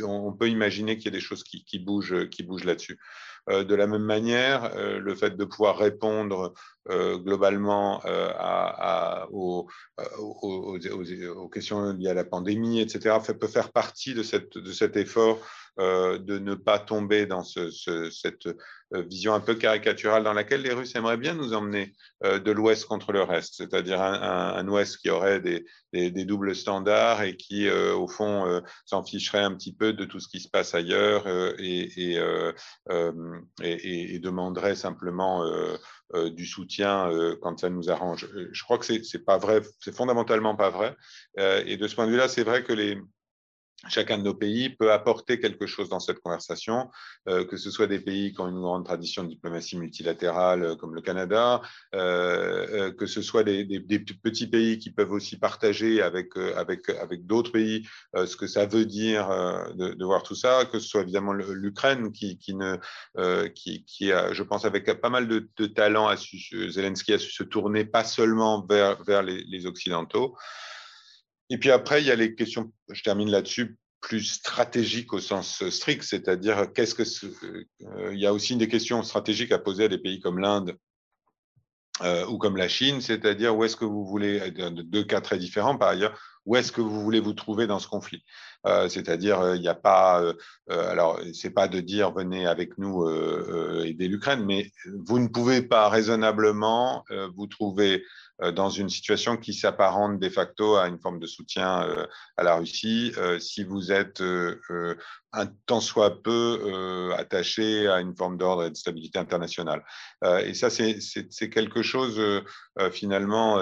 on, peut imaginer qu'il y a des choses qui bougent là-dessus. Euh, de la même manière, euh, le fait de pouvoir répondre euh, globalement aux, questions liées à la pandémie, etc., peut faire partie de cet effort de ne pas tomber dans cette vision un peu caricaturale dans laquelle les Russes aimeraient bien nous emmener de l'Ouest contre le reste, c'est-à-dire un, Ouest qui aurait des, doubles standards et qui, au fond, s'en ficherait un petit peu de tout ce qui se passe ailleurs et, et, demanderait simplement euh, euh, du soutien euh, quand ça nous arrange. Je crois que c'est pas vrai, c'est fondamentalement pas vrai. et de ce point de vue-là, c'est vrai que les, chacun de nos pays peut apporter quelque chose dans cette conversation, euh, que ce soit des pays qui ont une grande tradition de diplomatie multilatérale euh, comme le Canada, euh, que ce soit des, petits pays qui peuvent aussi partager avec, avec, avec d'autres pays ce que ça veut dire de, voir tout ça, que ce soit évidemment l'Ukraine qui, qui, ne, qui, qui, a, je pense, avec pas mal de, de talent, a su, Zelensky a su se tourner pas seulement vers, vers les, les Occidentaux. Et puis après, il y a les questions, je termine là-dessus, plus stratégiques au sens strict, c'est-à-dire qu'est-ce que euh, il y a aussi des questions stratégiques à poser à des pays comme l'Inde euh, ou comme la Chine, c'est-à-dire où est-ce que vous voulez, deux cas très différents par ailleurs, où est-ce que vous voulez vous trouver dans ce conflit? Euh, C'est-à-dire, il n'y a pas, alors c'est pas de dire venez avec nous aider l'Ukraine, mais vous ne pouvez pas raisonnablement vous trouver euh, dans une situation qui s'apparente de facto à une forme de soutien euh, à la Russie. Euh, si vous êtes un tant soit peu attaché à une forme d'ordre et de stabilité internationale. et ça, c'est quelque chose finalement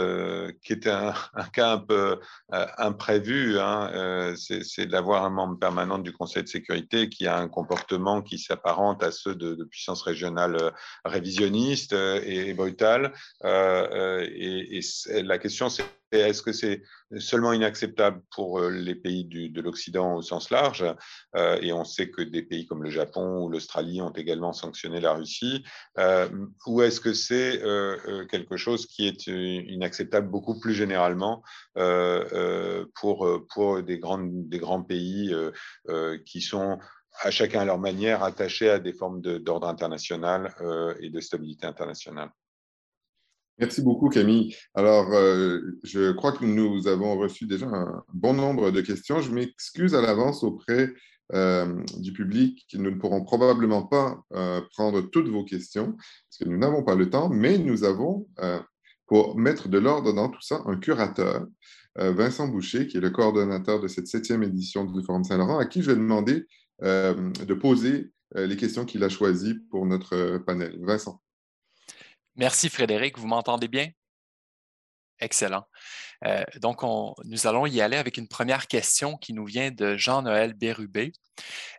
qui est un, cas un peu imprévu. Hein, c'est d'avoir un membre permanent du Conseil de sécurité qui a un comportement qui s'apparente à ceux de, puissances régionales révisionnistes et, et brutales. et la question, c'est est-ce que c'est seulement inacceptable pour euh, les pays de l'Occident au sens large euh, Et on sait que des pays comme le Japon ou l'Australie ont également sanctionné la Russie. Euh, ou est-ce que c'est quelque chose qui est inacceptable beaucoup plus généralement pour, des grands pays qui sont à chacun à leur manière attachés à des formes d'ordre international et de stabilité internationale? Merci beaucoup, Camille. Alors, euh, je crois que nous avons reçu déjà un bon nombre de questions. Je m'excuse à l'avance auprès euh, du public. Nous ne pourrons probablement pas euh, prendre toutes vos questions parce que nous n'avons pas le temps, mais nous avons, pour mettre de l'ordre dans tout ça, un curateur, Vincent Boucher, qui est le coordonnateur de cette septième édition du Forum Saint-Laurent, à qui je vais demander de poser les questions qu'il a choisies pour notre panel. Vincent. Merci Frédéric, vous m'entendez bien? Excellent. Euh, donc, nous allons y aller avec une première question qui nous vient de Jean-Noël Bérubé.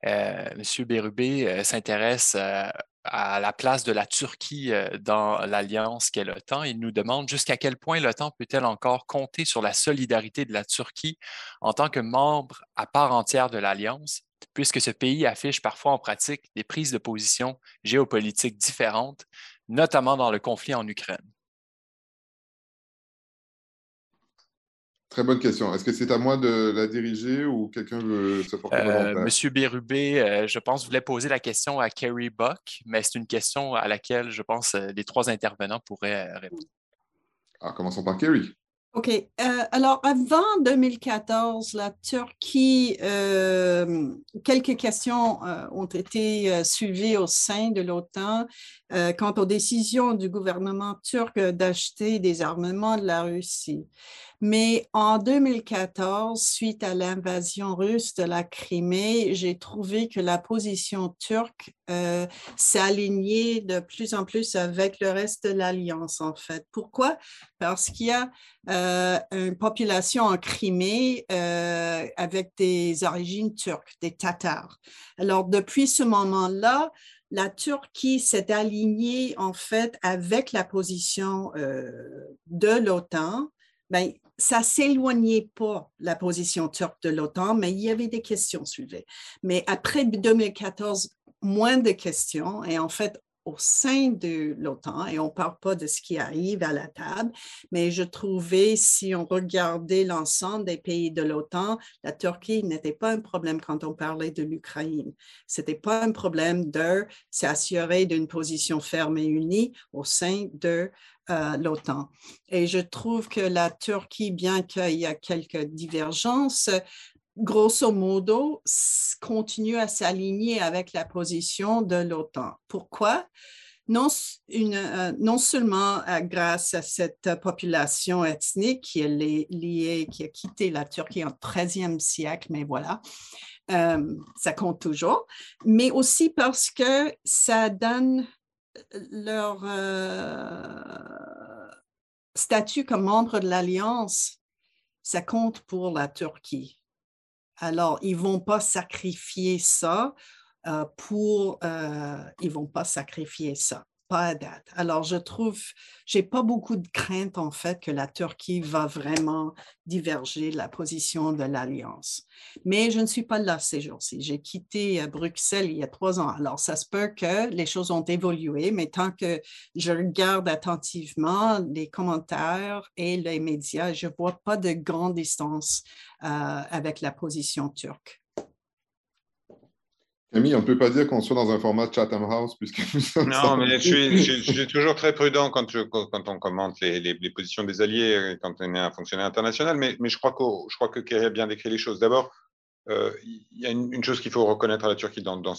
Euh, Monsieur Bérubé euh, s'intéresse à la place de la Turquie dans l'alliance qu'est l'OTAN. Il nous demande jusqu'à quel point l'OTAN peut-elle encore compter sur la solidarité de la Turquie en tant que membre à part entière de l'alliance, puisque ce pays affiche parfois en pratique des prises de position géopolitiques différentes notamment dans le conflit en Ukraine? Très bonne question. Est-ce que c'est à moi de la diriger ou quelqu'un veut se porter euh, Monsieur Bérubé, euh, je pense, voulait poser la question à Kerry Buck, mais c'est une question à laquelle je pense euh, les trois intervenants pourraient répondre. Alors, commençons par Kerry. OK. Euh, alors, avant 2014, la Turquie, euh, quelques questions euh, ont été suivies au sein de l'OTAN quant aux décisions du gouvernement turc d'acheter des armements de la Russie. Mais en 2014, suite à l'invasion russe de la Crimée, j'ai trouvé que la position turque euh, alignée de plus en plus avec le reste de l'Alliance, en fait. Pourquoi? Parce qu'il y a euh, une population en Crimée euh, avec des origines turques, des Tatars. Alors, depuis ce moment-là, la Turquie s'est alignée en fait avec la position de l'OTAN. Ben, ça s'éloignait pas la position turque de l'OTAN, mais il y avait des questions soulevées. Mais après 2014, moins de questions. Et en fait, au sein de l'OTAN, et on ne parle pas de ce qui arrive à la table, mais je trouvais, si on regardait l'ensemble des pays de l'OTAN, la Turquie n'était pas un problème quand on parlait de l'Ukraine. Ce n'était pas un problème de s'assurer d'une position ferme et unie au sein de euh, l'OTAN. Et je trouve que la Turquie, bien qu'il y a quelques divergences, grosso modo, continue à s'aligner avec la position de l'OTAN. Pourquoi? Non, euh, non seulement euh, grâce à cette population ethnique qui est liée, qui a quitté la Turquie en 13e siècle, mais voilà, ça compte toujours, mais aussi parce que ça donne leur euh, statut comme membre de l'Alliance, ça compte pour la Turquie. Alors, ils vont pas sacrifier ça euh, pour, euh, ils vont pas sacrifier ça pas à date. Alors, je trouve, j'ai pas beaucoup de crainte en fait que la Turquie va vraiment diverger de la position de l'Alliance. Mais je ne suis pas là ces jours-ci. J'ai quitté euh, Bruxelles il y a trois ans. Alors, ça se peut que les choses ont évolué, mais tant que je regarde attentivement les commentaires et les médias, je vois pas de grande distance euh, avec la position turque. Camille, on ne peut pas dire qu'on soit dans un format Chatham House puisque Non, mais je suis, toujours très prudent quand, quand on commente les, positions des alliés, quand on est un fonctionnaire international, mais, je crois que, je crois que Kerry a bien décrit les choses. D'abord, il y a une, chose qu'il faut reconnaître à la Turquie dans, dans,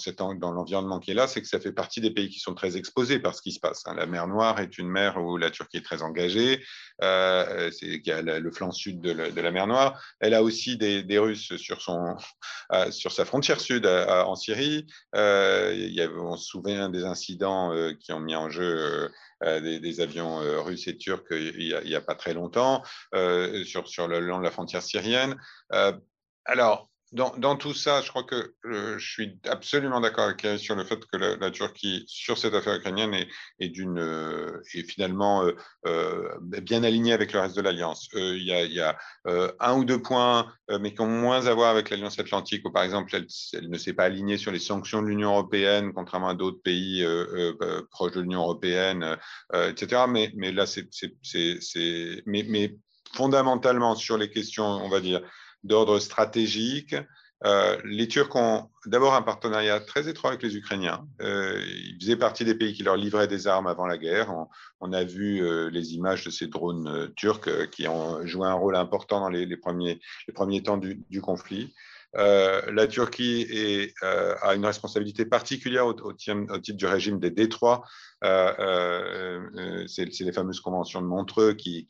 l'environnement qui est là, c'est que ça fait partie des pays qui sont très exposés par ce qui se passe. Hein. La mer Noire est une mer où la Turquie est très engagée, euh, c'est y a le flanc sud de la, mer Noire. Elle a aussi des, Russes sur, son, euh, sur sa frontière sud en Syrie. a, on se souvient des incidents qui ont mis en jeu des, avions russes et turcs il n'y a, pas très longtemps sur, sur le long de la frontière syrienne. alors, dans, tout ça, je crois que euh, je suis absolument d'accord avec Eric sur le fait que la, Turquie, sur cette affaire ukrainienne, est, est, d'une, euh, finalement euh, bien alignée avec le reste de l'Alliance. Il y a, un ou deux points, mais qui ont moins à voir avec l'Alliance Atlantique, où par exemple, elle, ne s'est pas alignée sur les sanctions de l'Union européenne, contrairement à d'autres pays proches de l'Union européenne, etc. Mais, mais là, c'est, mais, mais fondamentalement sur les questions, on va dire, d'ordre stratégique, les Turcs ont d'abord un partenariat très étroit avec les Ukrainiens. ils faisaient partie des pays qui leur livraient des armes avant la guerre. On, a vu les images de ces drones turcs qui ont joué un rôle important dans les, premiers, les premiers temps du conflit. Euh, la Turquie est, euh, a une responsabilité particulière au, titre du régime des détroits. Euh, c'est les fameuses conventions de Montreux qui,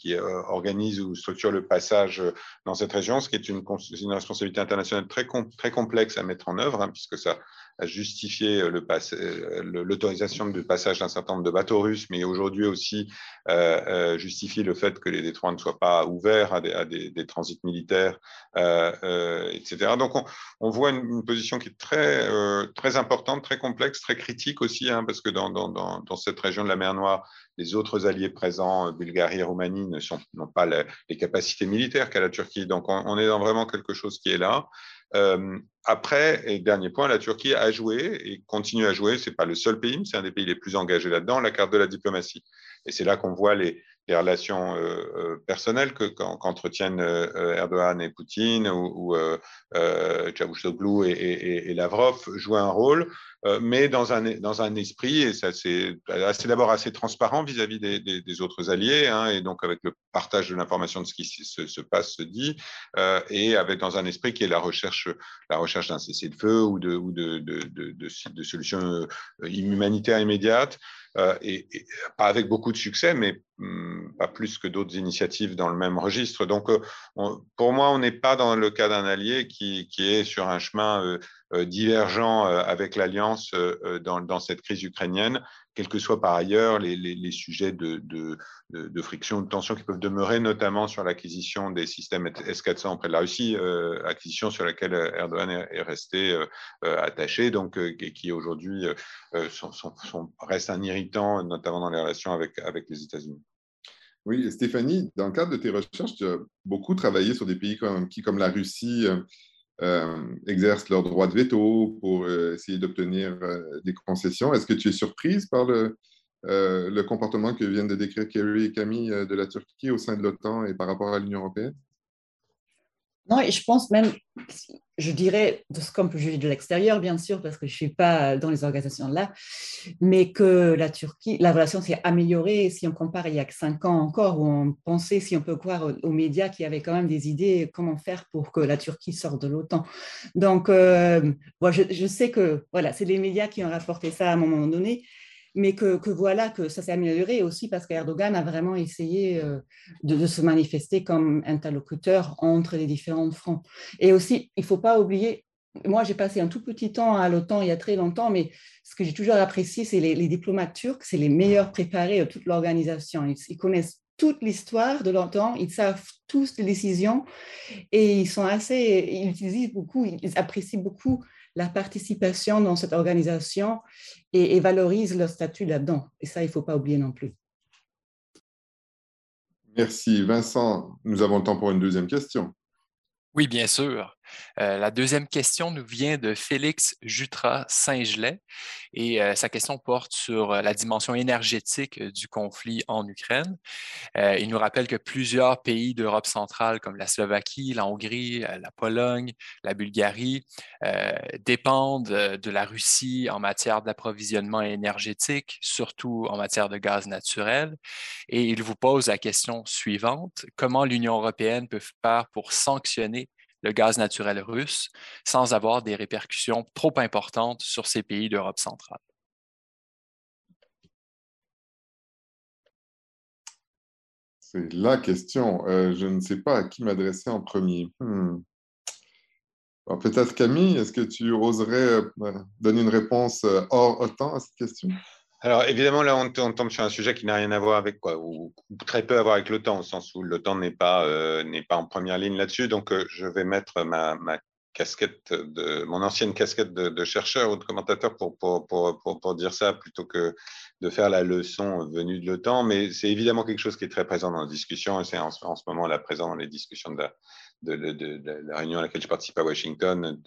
organisent ou structurent le passage dans cette région, ce qui est une, une responsabilité internationale très, très complexe à mettre en œuvre, hein, puisque ça, à justifier euh, euh, l'autorisation de passage d'un certain nombre de bateaux russes, mais aujourd'hui aussi euh, justifier le fait que les détroits ne soient pas ouverts à des, transits militaires, etc. Donc on, voit une, position qui est très, importante, très complexe, très critique aussi, hein, parce que dans, dans, cette région de la mer Noire, les autres alliés présents, Bulgarie et Roumanie, n'ont pas les, capacités militaires qu'a la Turquie. Donc on, on est dans vraiment quelque chose qui est là. Euh, après, et dernier point, la Turquie a joué et continue à jouer, ce n'est pas le seul pays, mais c'est un des pays les plus engagés là-dedans, la carte de la diplomatie. Et c'est là qu'on voit les, les relations euh, euh, personnelles qu'entretiennent euh, Erdogan et Poutine ou, ou et, Lavrov jouent un rôle, mais dans un, esprit, et c'est d'abord assez transparent vis-à-vis des, autres alliés, hein, et donc avec le partage de l'information de ce qui se, passe, se dit, et avec dans un esprit qui est la recherche, d'un cessez-le-feu ou de solutions humanitaires immédiates. Euh, et, pas avec beaucoup de succès, mais hum, pas plus que d'autres initiatives dans le même registre. Donc, euh, pour moi, on n'est pas dans le cas d'un allié qui, est sur un chemin euh, divergents euh, avec l'Alliance euh, dans, cette crise ukrainienne, quels que soient par ailleurs les, sujets de, de, friction, de tension qui peuvent demeurer, notamment sur l'acquisition des systèmes S-400 auprès de la Russie, acquisition sur laquelle Erdogan est, resté attaché, donc et qui aujourd'hui reste un irritant, notamment dans les relations avec, avec les États-Unis. Oui, Stéphanie, dans le cadre de tes recherches, tu as beaucoup travaillé sur des pays qui, comme la Russie, euh, exercent leur droit de veto pour euh, essayer d'obtenir euh, des concessions. Est-ce que tu es surprise par le, le comportement que viennent de décrire Kerry et Camille de la Turquie au sein de l'OTAN et par rapport à l'Union européenne? Non, et je pense même, je dirais, de ce qu'on peut juger de l'extérieur, bien sûr, parce que je ne suis pas dans les organisations là, mais que la relation s'est améliorée si on compare il y a cinq ans encore, où on pensait, si on peut croire aux médias, qu'il y avait quand même des idées comment faire pour que la Turquie sorte de l'OTAN. Donc, euh, je, je, sais que voilà, c'est les médias qui ont rapporté ça à un moment donné, mais que, voilà, que ça s'est amélioré aussi parce qu'Erdogan a vraiment essayé euh, de, se manifester comme interlocuteur entre les différents fronts. Et aussi, il ne faut pas oublier, moi j'ai passé un tout petit temps à l'OTAN il y a très longtemps, mais ce que j'ai toujours apprécié, c'est les, les, diplomates turcs, c'est les meilleurs préparés de toute l'organisation. Ils, connaissent toute l'histoire de l'OTAN, ils savent tous les décisions et ils sont assez, ils utilisent beaucoup, ils apprécient beaucoup la participation dans cette organisation et, valorise leur statut là-dedans. Et ça, il ne faut pas oublier non plus. Merci. Vincent, nous avons le temps pour une deuxième question. Oui, bien sûr. Euh, la deuxième question nous vient de Félix Jutra Saint-Gelais et euh, sa question porte sur euh, la dimension énergétique du conflit en Ukraine. il nous rappelle que plusieurs pays d'Europe centrale comme la Slovaquie, la Hongrie, la Pologne, la Bulgarie dépendent de la Russie en matière d'approvisionnement énergétique, surtout en matière de gaz naturel. Et il vous pose la question suivante. Comment l'Union européenne peut faire pour sanctionner le gaz naturel russe sans avoir des répercussions trop importantes sur ces pays d'Europe centrale. C'est la question. Euh, je ne sais pas à qui m'adresser en premier. Hmm. Peut-être Camille, est-ce que tu oserais euh, donner une réponse euh, hors OTAN à cette question? Alors évidemment, là, on, tombe sur un sujet qui n'a rien à voir avec quoi, ou, très peu à voir avec l'OTAN, au sens où l'OTAN n'est pas, euh, n'est pas en première ligne là-dessus. Donc, euh, je vais mettre ma, ma, casquette de mon ancienne casquette de, chercheur ou de commentateur pour, pour, pour, pour, dire ça plutôt que de faire la leçon venue de l'OTAN. Mais c'est évidemment quelque chose qui est très présent dans la discussion et c'est en, ce moment là présent dans les discussions de de, la réunion à laquelle je participe à Washington,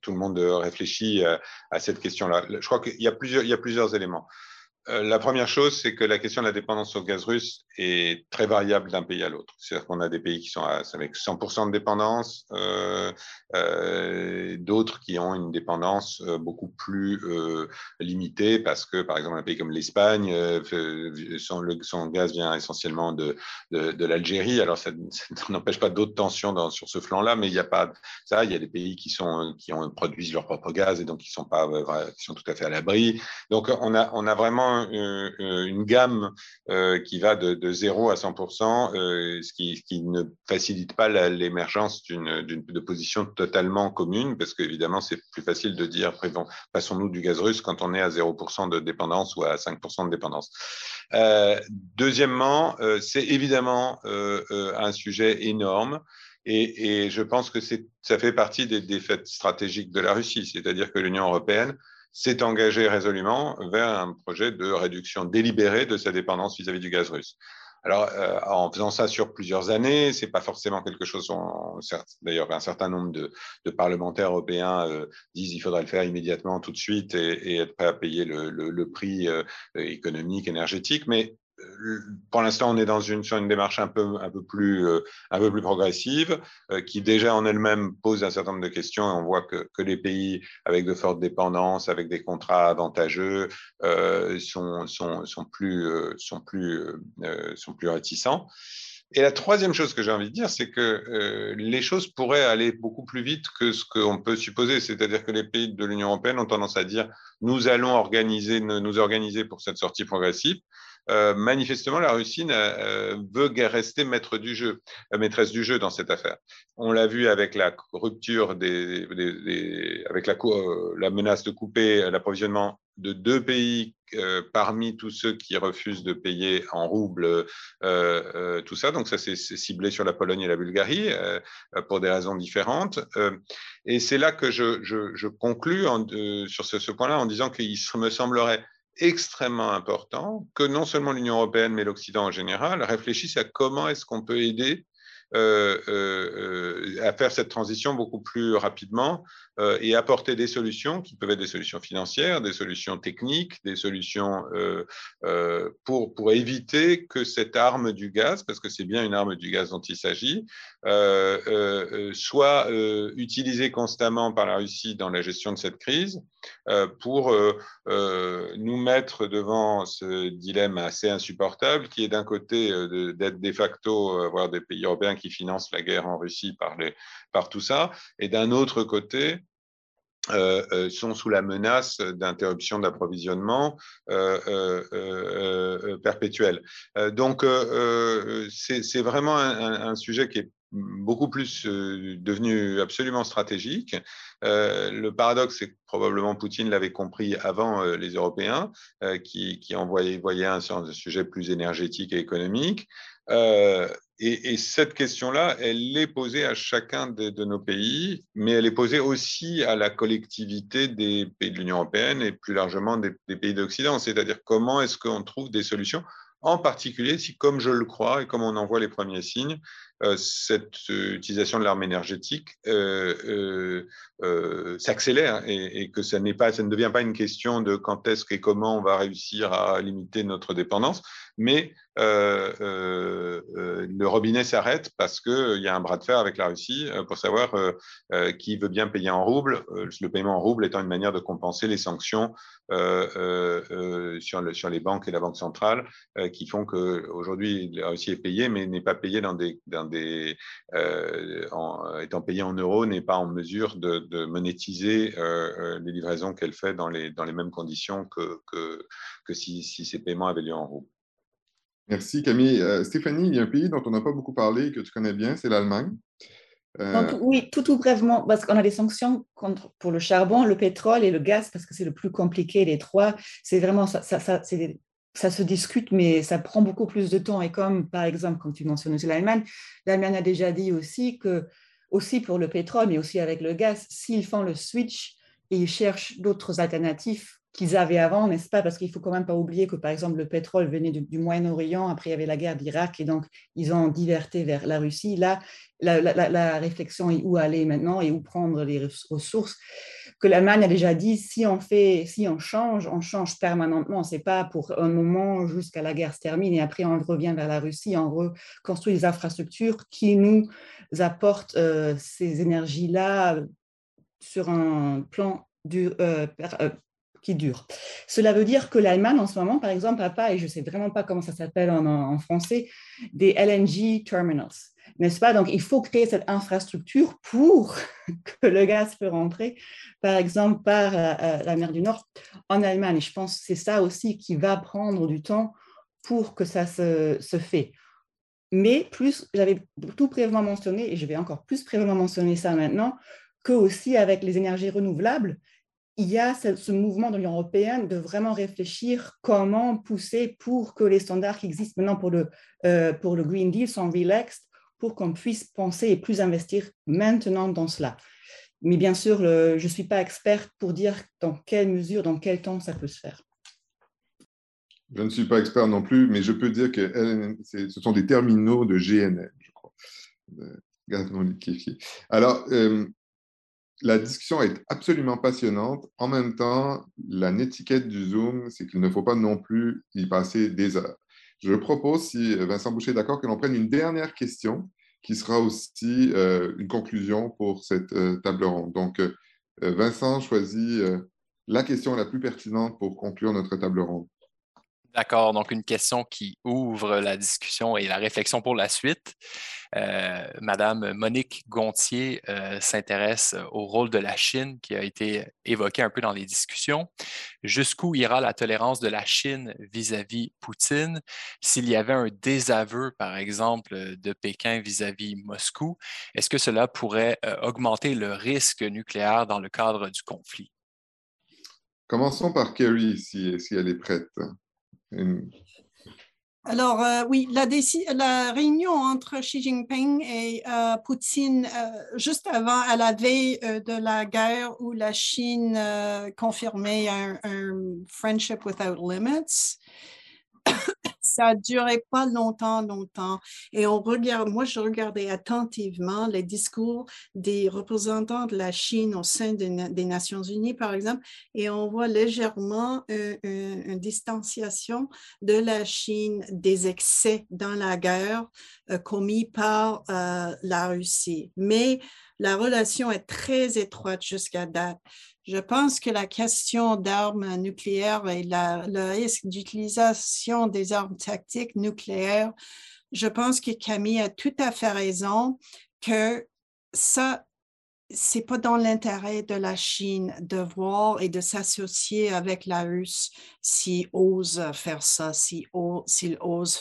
tout le monde réfléchit à, cette question-là. Je crois qu'il y, a plusieurs, il y a plusieurs éléments. Euh, la première chose, c'est que la question de la dépendance au gaz russe est très variable d'un pays à l'autre. C'est-à-dire qu'on a des pays qui sont avec 100% de dépendance, euh, euh, d'autres qui ont une dépendance beaucoup plus limitée parce que, par exemple, un pays comme l'Espagne, son, gaz vient essentiellement de, de, l'Algérie. Alors, ça, n'empêche pas d'autres tensions sur ce flanc-là, mais il n'y a pas ça. Il y a des pays qui, sont, qui produisent leur propre gaz et donc qui sont, pas, qui sont tout à fait à l'abri. Donc, on a, on a vraiment euh, euh, une gamme euh, qui va de, de 0 à 100%, ce qui, ne facilite pas l'émergence d'une position totalement commune, parce qu'évidemment, c'est plus facile de dire passons-nous du gaz russe quand on est à 0% de dépendance ou à 5% de dépendance. Euh, deuxièmement, euh, c'est évidemment euh, un sujet énorme. Et, et, je pense que ça fait partie des défaites stratégiques de la Russie, c'est-à-dire que l'Union européenne s'est engagé résolument vers un projet de réduction délibérée de sa dépendance vis-à-vis du gaz russe. Alors, euh, en faisant ça sur plusieurs années, c'est pas forcément quelque chose. D'ailleurs, un certain nombre de, parlementaires européens euh, disent qu'il faudrait le faire immédiatement, tout de suite, et, être prêt à payer le prix euh, économique, énergétique. Mais pour l'instant, on est dans une, sur une démarche un peu, euh, plus progressive, euh, qui déjà en elle-même pose un certain nombre de questions. On voit que, les pays avec de fortes dépendances, avec des contrats avantageux, euh, sont, plus, réticents. Et la troisième chose que j'ai envie de dire, c'est que les choses pourraient aller beaucoup plus vite que ce qu'on peut supposer. C'est-à-dire que les pays de l'Union européenne ont tendance à dire nous allons organiser, nous organiser pour cette sortie progressive. Euh, manifestement, la Russie euh, veut rester maître du jeu, euh, maîtresse du jeu dans cette affaire. On l'a vu avec la rupture des, avec la, la menace de couper l'approvisionnement de deux pays euh, parmi tous ceux qui refusent de payer en roubles euh, euh, tout ça. Donc ça, c'est ciblé sur la Pologne et la Bulgarie pour des raisons différentes. et c'est là que je, je, conclus sur ce, ce point-là en disant qu'il me semblerait extrêmement important que non seulement l'Union européenne, mais l'Occident en général réfléchissent à comment est-ce qu'on peut aider à faire cette transition beaucoup plus rapidement euh, et apporter des solutions qui peuvent être des solutions financières, des solutions techniques, des solutions pour, pour éviter que cette arme du gaz, parce que c'est bien une arme du gaz dont il s'agit, soit utilisée constamment par la Russie dans la gestion de cette crise pour nous mettre devant ce dilemme assez insupportable qui est d'un côté d'être de facto, voire des pays européens qui financent la guerre en Russie par, les, par tout ça, et d'un autre côté, euh, euh, sont sous la menace d'interruption d'approvisionnement euh, euh perpétuelle. donc, c'est vraiment un, un, sujet qui est beaucoup plus devenu absolument stratégique. le paradoxe, c'est que probablement Poutine l'avait compris avant les Européens, qui, qui en voyaient, voyaient un sujet plus énergétique et économique. Et, et, cette question-là, elle est posée à chacun de, nos pays, mais elle est posée aussi à la collectivité des pays de l'Union européenne et plus largement des, pays d'Occident. C'est-à-dire comment est-ce qu'on trouve des solutions, en particulier si, comme je le crois et comme on en voit les premiers signes, euh, cette euh, utilisation de l'arme énergétique euh, s'accélère et, que ça, pas, ça ne devient pas une question de quand est-ce et comment on va réussir à limiter notre dépendance, mais euh, euh, le robinet s'arrête parce qu'il y a un bras de fer avec la Russie pour savoir qui veut bien payer en rouble, le paiement en rouble étant une manière de compenser les sanctions sur, le, sur les banques et la Banque centrale qui font qu'aujourd'hui la Russie est payée mais n'est pas payée euh, en, euros, n'est pas en mesure de, monétiser euh, les livraisons qu'elle fait dans les, mêmes conditions que, si, si, ces paiements avaient lieu en roubles. Merci Camille. Euh, Stéphanie, il y a un pays dont on n'a pas beaucoup parlé et que tu connais bien, c'est l'Allemagne. Euh... Donc, oui, tout, tout brièvement, parce qu'on a des sanctions contre, pour le charbon, le pétrole et le gaz, parce que c'est le plus compliqué des trois. C'est vraiment ça, ça, ça c'est ça se discute, mais ça prend beaucoup plus de temps. Et comme, par exemple, comme tu mentionnes aussi l'Allemagne, l'Allemagne a déjà dit aussi que, aussi pour le pétrole, mais aussi avec le gaz, s'ils font le switch et ils cherchent d'autres alternatives qu'ils avaient avant, n'est-ce pas? Parce qu'il faut quand même pas oublier que, par exemple, le pétrole venait du, Moyen-Orient, après il y avait la guerre d'Irak, et donc ils ont diverté vers la Russie. Là, la, réflexion est où aller maintenant et où prendre les ressources. Que l'Allemagne a déjà dit, si on fait, si on change, on change permanentement. C'est pas pour un moment jusqu'à la guerre se termine et après on revient vers la Russie, on reconstruit des infrastructures qui nous apportent euh, ces énergies-là sur un plan du, euh, qui dure. Cela veut dire que l'Allemagne, en ce moment, par exemple, n'a pas, et je ne sais vraiment pas comment ça s'appelle en, français, des LNG terminals, n'est-ce pas? Donc, il faut créer cette infrastructure pour que le gaz peut rentrer, par exemple, par euh, euh, la mer du Nord en Allemagne. Je pense que c'est ça aussi qui va prendre du temps pour que ça se, se fait. Mais plus, j'avais tout prévement mentionné, et je vais encore plus prévement mentionner ça maintenant, que aussi avec les énergies renouvelables, il y a ce, mouvement de l'Union européenne de vraiment réfléchir comment pousser pour que les standards qui existent maintenant pour le, euh, pour le Green Deal sont relaxed, pour qu'on puisse penser et plus investir maintenant dans cela. Mais bien sûr, je ne suis pas experte pour dire dans quelle mesure, dans quel temps ça peut se faire. Je ne suis pas expert non plus, mais je peux dire que ce sont des terminaux de GNL, je crois, liquéfié. Alors, euh, la discussion est absolument passionnante. En même temps, la netiquette du Zoom, c'est qu'il ne faut pas non plus y passer des heures. Je propose, si Vincent Boucher est d'accord, que l'on prenne une dernière question qui sera aussi euh, une conclusion pour cette euh, table ronde. Donc, euh, Vincent choisit la question la plus pertinente pour conclure notre table ronde. D'accord, donc une question qui ouvre la discussion et la réflexion pour la suite. Euh, Madame Monique Gontier euh, s'intéresse au rôle de la Chine qui a été évoqué un peu dans les discussions. Jusqu'où ira la tolérance de la Chine vis-à-vis Poutine? S'il y avait un désaveu, par exemple, de Pékin vis-à-vis Moscou? Est-ce que cela pourrait euh, augmenter le risque nucléaire dans le cadre du conflit? Commençons par Kerry, si, si elle est prête. Alors euh, oui, la, réunion entre Xi Jinping et euh, Poutine, euh, juste avant, à la veille de la guerre où la Chine confirmait un, Friendship Without Limits, ça durait pas longtemps, longtemps. Et on regarde, moi, je regardais attentivement les discours des représentants de la Chine au sein des Nations Unies, par exemple, et on voit légèrement une, distanciation de la Chine des excès dans la guerre euh, commis par euh, la Russie. Mais la relation est très étroite jusqu'à date. Je pense que la question d'armes nucléaires et le risque d'utilisation des armes tactiques nucléaires, je pense que Camille a tout à fait raison que ça, c'est pas dans l'intérêt de la Chine de voir et de s'associer avec la Russe s'il ose faire ça, s'il ose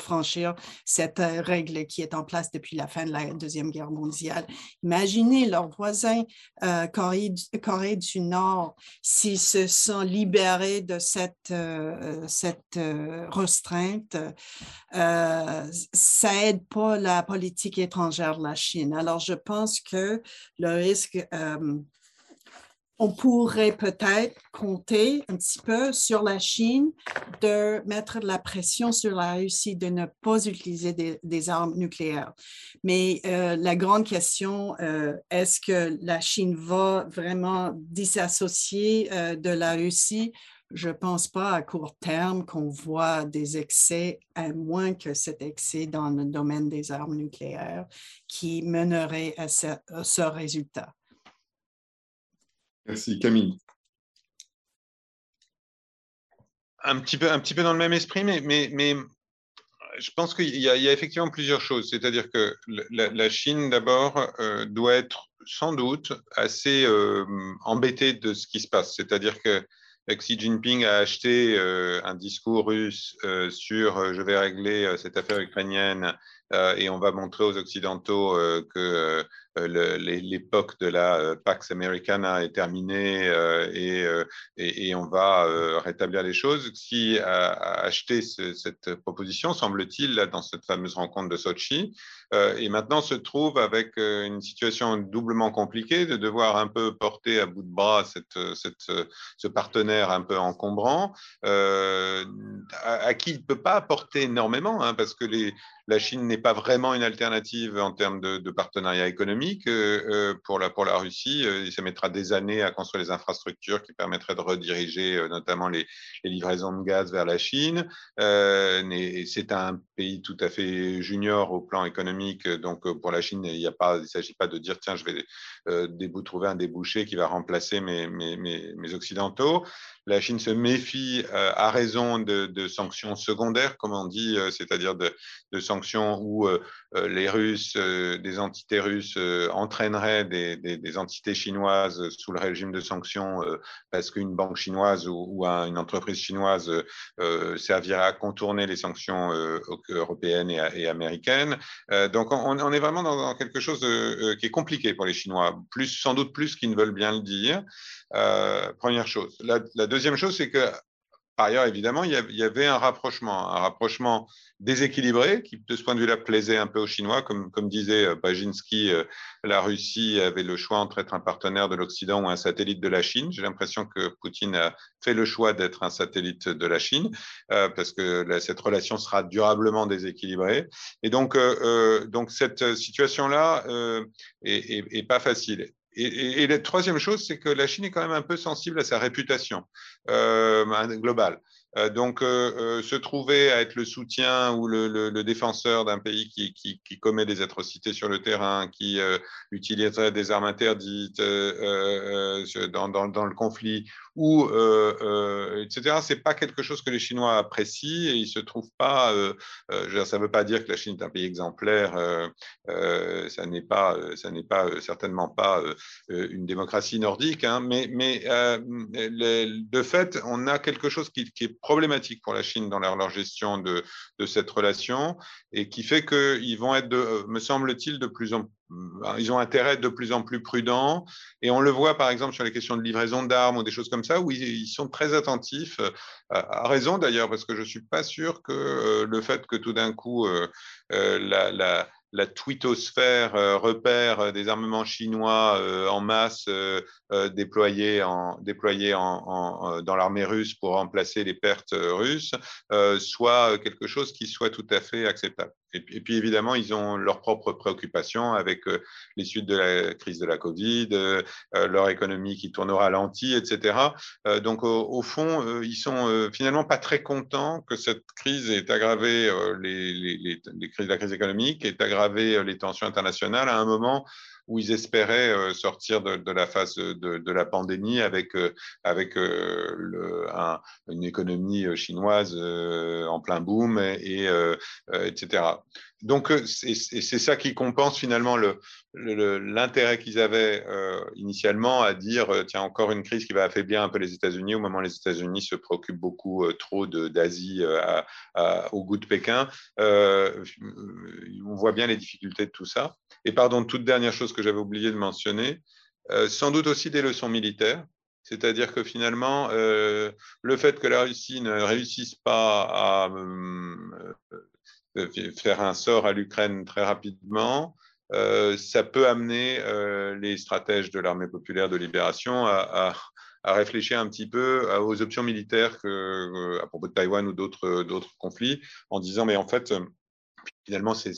franchir cette euh, règle qui est en place depuis la fin de la Deuxième Guerre mondiale. Imaginez leurs voisins euh, Corée, du Nord s'ils se sont libérés de cette, euh, cette restreinte. ça aide pas la politique étrangère de la Chine. Alors, je pense que le risque on pourrait peut-être compter un petit peu sur la Chine de mettre de la pression sur la Russie de ne pas utiliser des, armes nucléaires. Mais euh, la grande question, euh, est-ce que la Chine va vraiment disassocier euh, de la Russie? Je ne pense pas à court terme qu'on voit des excès, à moins que cet excès dans le domaine des armes nucléaires qui mènerait à ce résultat. Merci. Camille. Un petit peu, un petit peu dans le même esprit, mais, je pense qu'il y, a effectivement plusieurs choses. C'est-à-dire que la, Chine, d'abord, euh, doit être sans doute assez euh, embêtée de ce qui se passe. C'est-à-dire que Xi Jinping a acheté euh, un discours russe sur je vais régler cette affaire ukrainienne et on va montrer aux Occidentaux que l'époque de la Pax Americana est terminée et, et, on va rétablir les choses. Qui a, acheté cette proposition, semble-t-il, dans cette fameuse rencontre de Sochi, et maintenant se trouve avec une situation doublement compliquée de devoir un peu porter à bout de bras cette, cette, ce partenaire un peu encombrant, à, à, qui il ne peut pas apporter énormément, hein, parce que les, la Chine n'est pas vraiment une alternative en termes de, partenariat économique euh, euh, pour, la, pour la Russie. Euh, ça mettra des années à construire les infrastructures qui permettraient de rediriger notamment les, livraisons de gaz vers la Chine. c'est un pays tout à fait junior au plan économique. Donc pour la Chine, il ne s'agit pas de dire tiens, je vais trouver un débouché qui va remplacer mes, mes, mes Occidentaux. La Chine se méfie à raison de, sanctions secondaires, comme on dit, c'est-à-dire de, sanctions où euh, euh, les Russes, euh, des entités russes entraîneraient des, entités chinoises sous le régime de sanctions parce qu'une banque chinoise ou, une entreprise chinoise servirait à contourner les sanctions européennes et, américaines. donc on, est vraiment dans, quelque chose qui est compliqué pour les Chinois, plus, sans doute plus qu'ils ne veulent bien le dire. première chose. Deuxième chose, c'est que par ailleurs, évidemment, il y avait un rapprochement, un rapprochement déséquilibré qui, de ce point de vue-là, plaisait un peu aux Chinois. Comme, disait euh, Bajinski, euh, la Russie avait le choix entre être un partenaire de l'Occident ou un satellite de la Chine. J'ai l'impression que Poutine a fait le choix d'être un satellite de la Chine euh, parce que cette relation sera durablement déséquilibrée. Et donc, donc cette situation-là est, pas facile. Et, la troisième chose, c'est que la Chine est quand même un peu sensible à sa réputation euh, globale. Euh, donc, euh, se trouver à être le soutien ou le, défenseur d'un pays qui, commet des atrocités sur le terrain, qui utiliserait des armes interdites dans, le conflit, ou euh, euh, etc. C'est pas quelque chose que les Chinois apprécient et ils se trouvent pas. Euh, ça ne veut pas dire que la Chine est un pays exemplaire. ça n'est pas, ça n'est pas certainement pas une démocratie nordique, hein, mais, mais de fait, on a quelque chose qui, est problématique pour la Chine dans leur, leur gestion de, de, cette relation et qui fait qu'ils vont être, de, me semble-t-il, de plus en ils ont intérêt à être de plus en plus prudents. Et on le voit par exemple sur les questions de livraison d'armes ou des choses comme ça, où ils, sont très attentifs, euh, à raison d'ailleurs, parce que je ne suis pas sûr que euh, le fait que tout d'un coup euh, la, la, la twittosphère repère des armements chinois en masse déployés, en, déployés en, dans l'armée russe pour remplacer les pertes russes, soit quelque chose qui soit tout à fait acceptable. Et puis, évidemment, ils ont leurs propres préoccupations avec euh, les suites de la crise de la Covid, euh, euh, leur économie qui tourne au ralenti, etc. donc, au, fond, ils sont finalement pas très contents que cette crise ait aggravé les, crises, la crise économique, ait aggravé les tensions internationales à un moment où ils espéraient euh, sortir de, la phase de, la pandémie avec, euh, avec euh, le, une économie chinoise en plein boom, et, etc. Donc, c'est ça qui compense finalement l'intérêt qu'ils avaient initialement à dire tiens, encore une crise qui va affaiblir un peu les États-Unis au moment où les États-Unis se préoccupent beaucoup trop d'Asie au goût de Pékin. on voit bien les difficultés de tout ça. Et pardon, toute dernière chose que j'avais oublié de mentionner, euh, sans doute aussi des leçons militaires. C'est-à-dire que finalement, euh, le fait que la Russie ne réussisse pas à euh, faire un sort à l'Ukraine très rapidement, ça peut amener les stratèges de l'armée populaire de libération à, réfléchir un petit peu aux options militaires à propos de Taïwan ou d'autres conflits, en disant mais en fait finalement, ces,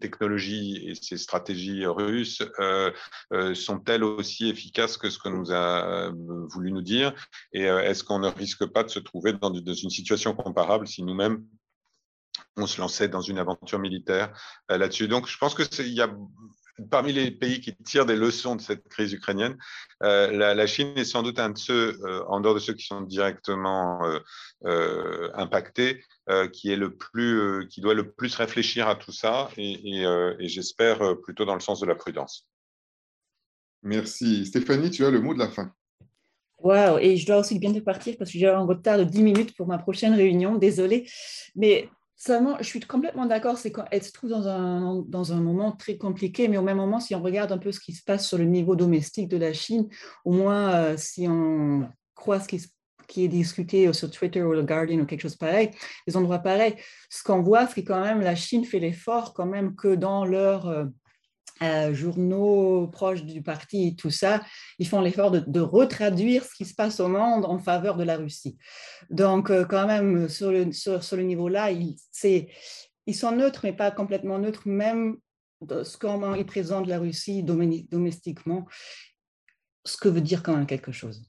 technologies et ces stratégies russes euh, euh, sont-elles aussi efficaces que ce que nous a euh, voulu nous dire? Et est-ce qu'on ne risque pas de se trouver dans, une situation comparable si nous-mêmes on se lançait dans une aventure militaire là-dessus Donc, je pense que il y a parmi les pays qui tirent des leçons de cette crise ukrainienne, la, Chine est sans doute un de ceux, en dehors de ceux qui sont directement impactés, euh, qui, est le plus, euh, qui doit le plus réfléchir à tout ça et, euh, j'espère plutôt dans le sens de la prudence. Merci. Stéphanie, tu as le mot de la fin. Waouh, et je dois aussi bientôt partir parce que j'ai un retard de 10 minutes pour ma prochaine réunion, désolée. Mais Seulement, je suis complètement d'accord, c'est qu'elle se trouve dans un, dans un moment très compliqué, mais au même moment, si on regarde un peu ce qui se passe sur le niveau domestique de la Chine, au moins euh, si on croit ce qui, est discuté sur Twitter ou le Guardian ou quelque chose pareil, des endroits pareils, ce qu'on voit, c'est que quand même la Chine fait l'effort quand même que dans leur... Euh, euh, journaux proches du parti tout ça, ils font l'effort de, retraduire ce qui se passe au monde en faveur de la Russie. Donc, euh, quand même, sur le, niveau-là, ils, sont neutres, mais pas complètement neutres, même ce comment ils présentent la Russie domestiquement, ce que veut dire quand même quelque chose.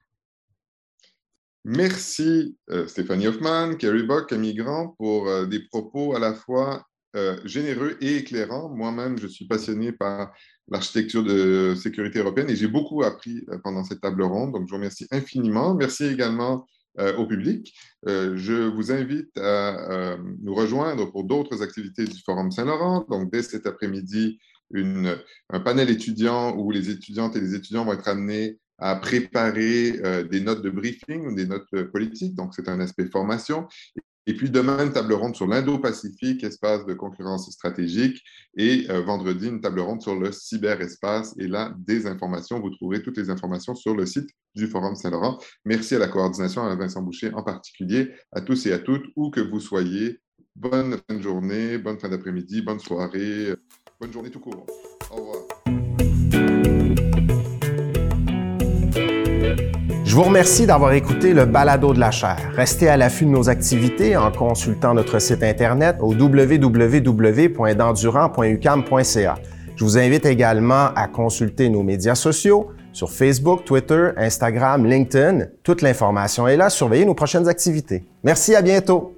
Merci euh, Stéphanie Hoffman, Kerry Bock, Camille pour des propos à la fois euh, généreux et éclairant. Moi-même, je suis passionné par l'architecture de sécurité européenne et j'ai beaucoup appris euh, pendant cette table ronde. Donc, je vous remercie infiniment. Merci également euh, au public. je vous invite à nous rejoindre pour d'autres activités du Forum Saint-Laurent. Donc, dès cet après-midi, un panel étudiant où les étudiantes et les étudiants vont être amenés à préparer des notes de briefing ou des notes politiques. Donc, c'est un aspect formation. Et puis demain, une table ronde sur l'Indo-Pacifique, espace de concurrence stratégique. Et euh, vendredi, une table ronde sur le cyberespace. Et là, des informations. Vous trouverez toutes les informations sur le site du Forum Saint-Laurent. Merci à la coordination, à Vincent Boucher en particulier, à tous et à toutes, où que vous soyez. Bonne fin de journée, bonne fin d'après-midi, bonne soirée, bonne journée tout court. Au revoir. Je vous remercie d'avoir écouté le balado de la chaire. Restez à l'affût de nos activités en consultant notre site Internet au www.dendurant.ucam.ca. Je vous invite également à consulter nos médias sociaux sur Facebook, Twitter, Instagram, LinkedIn. Toute l'information est là. Surveillez nos prochaines activités. Merci, à bientôt.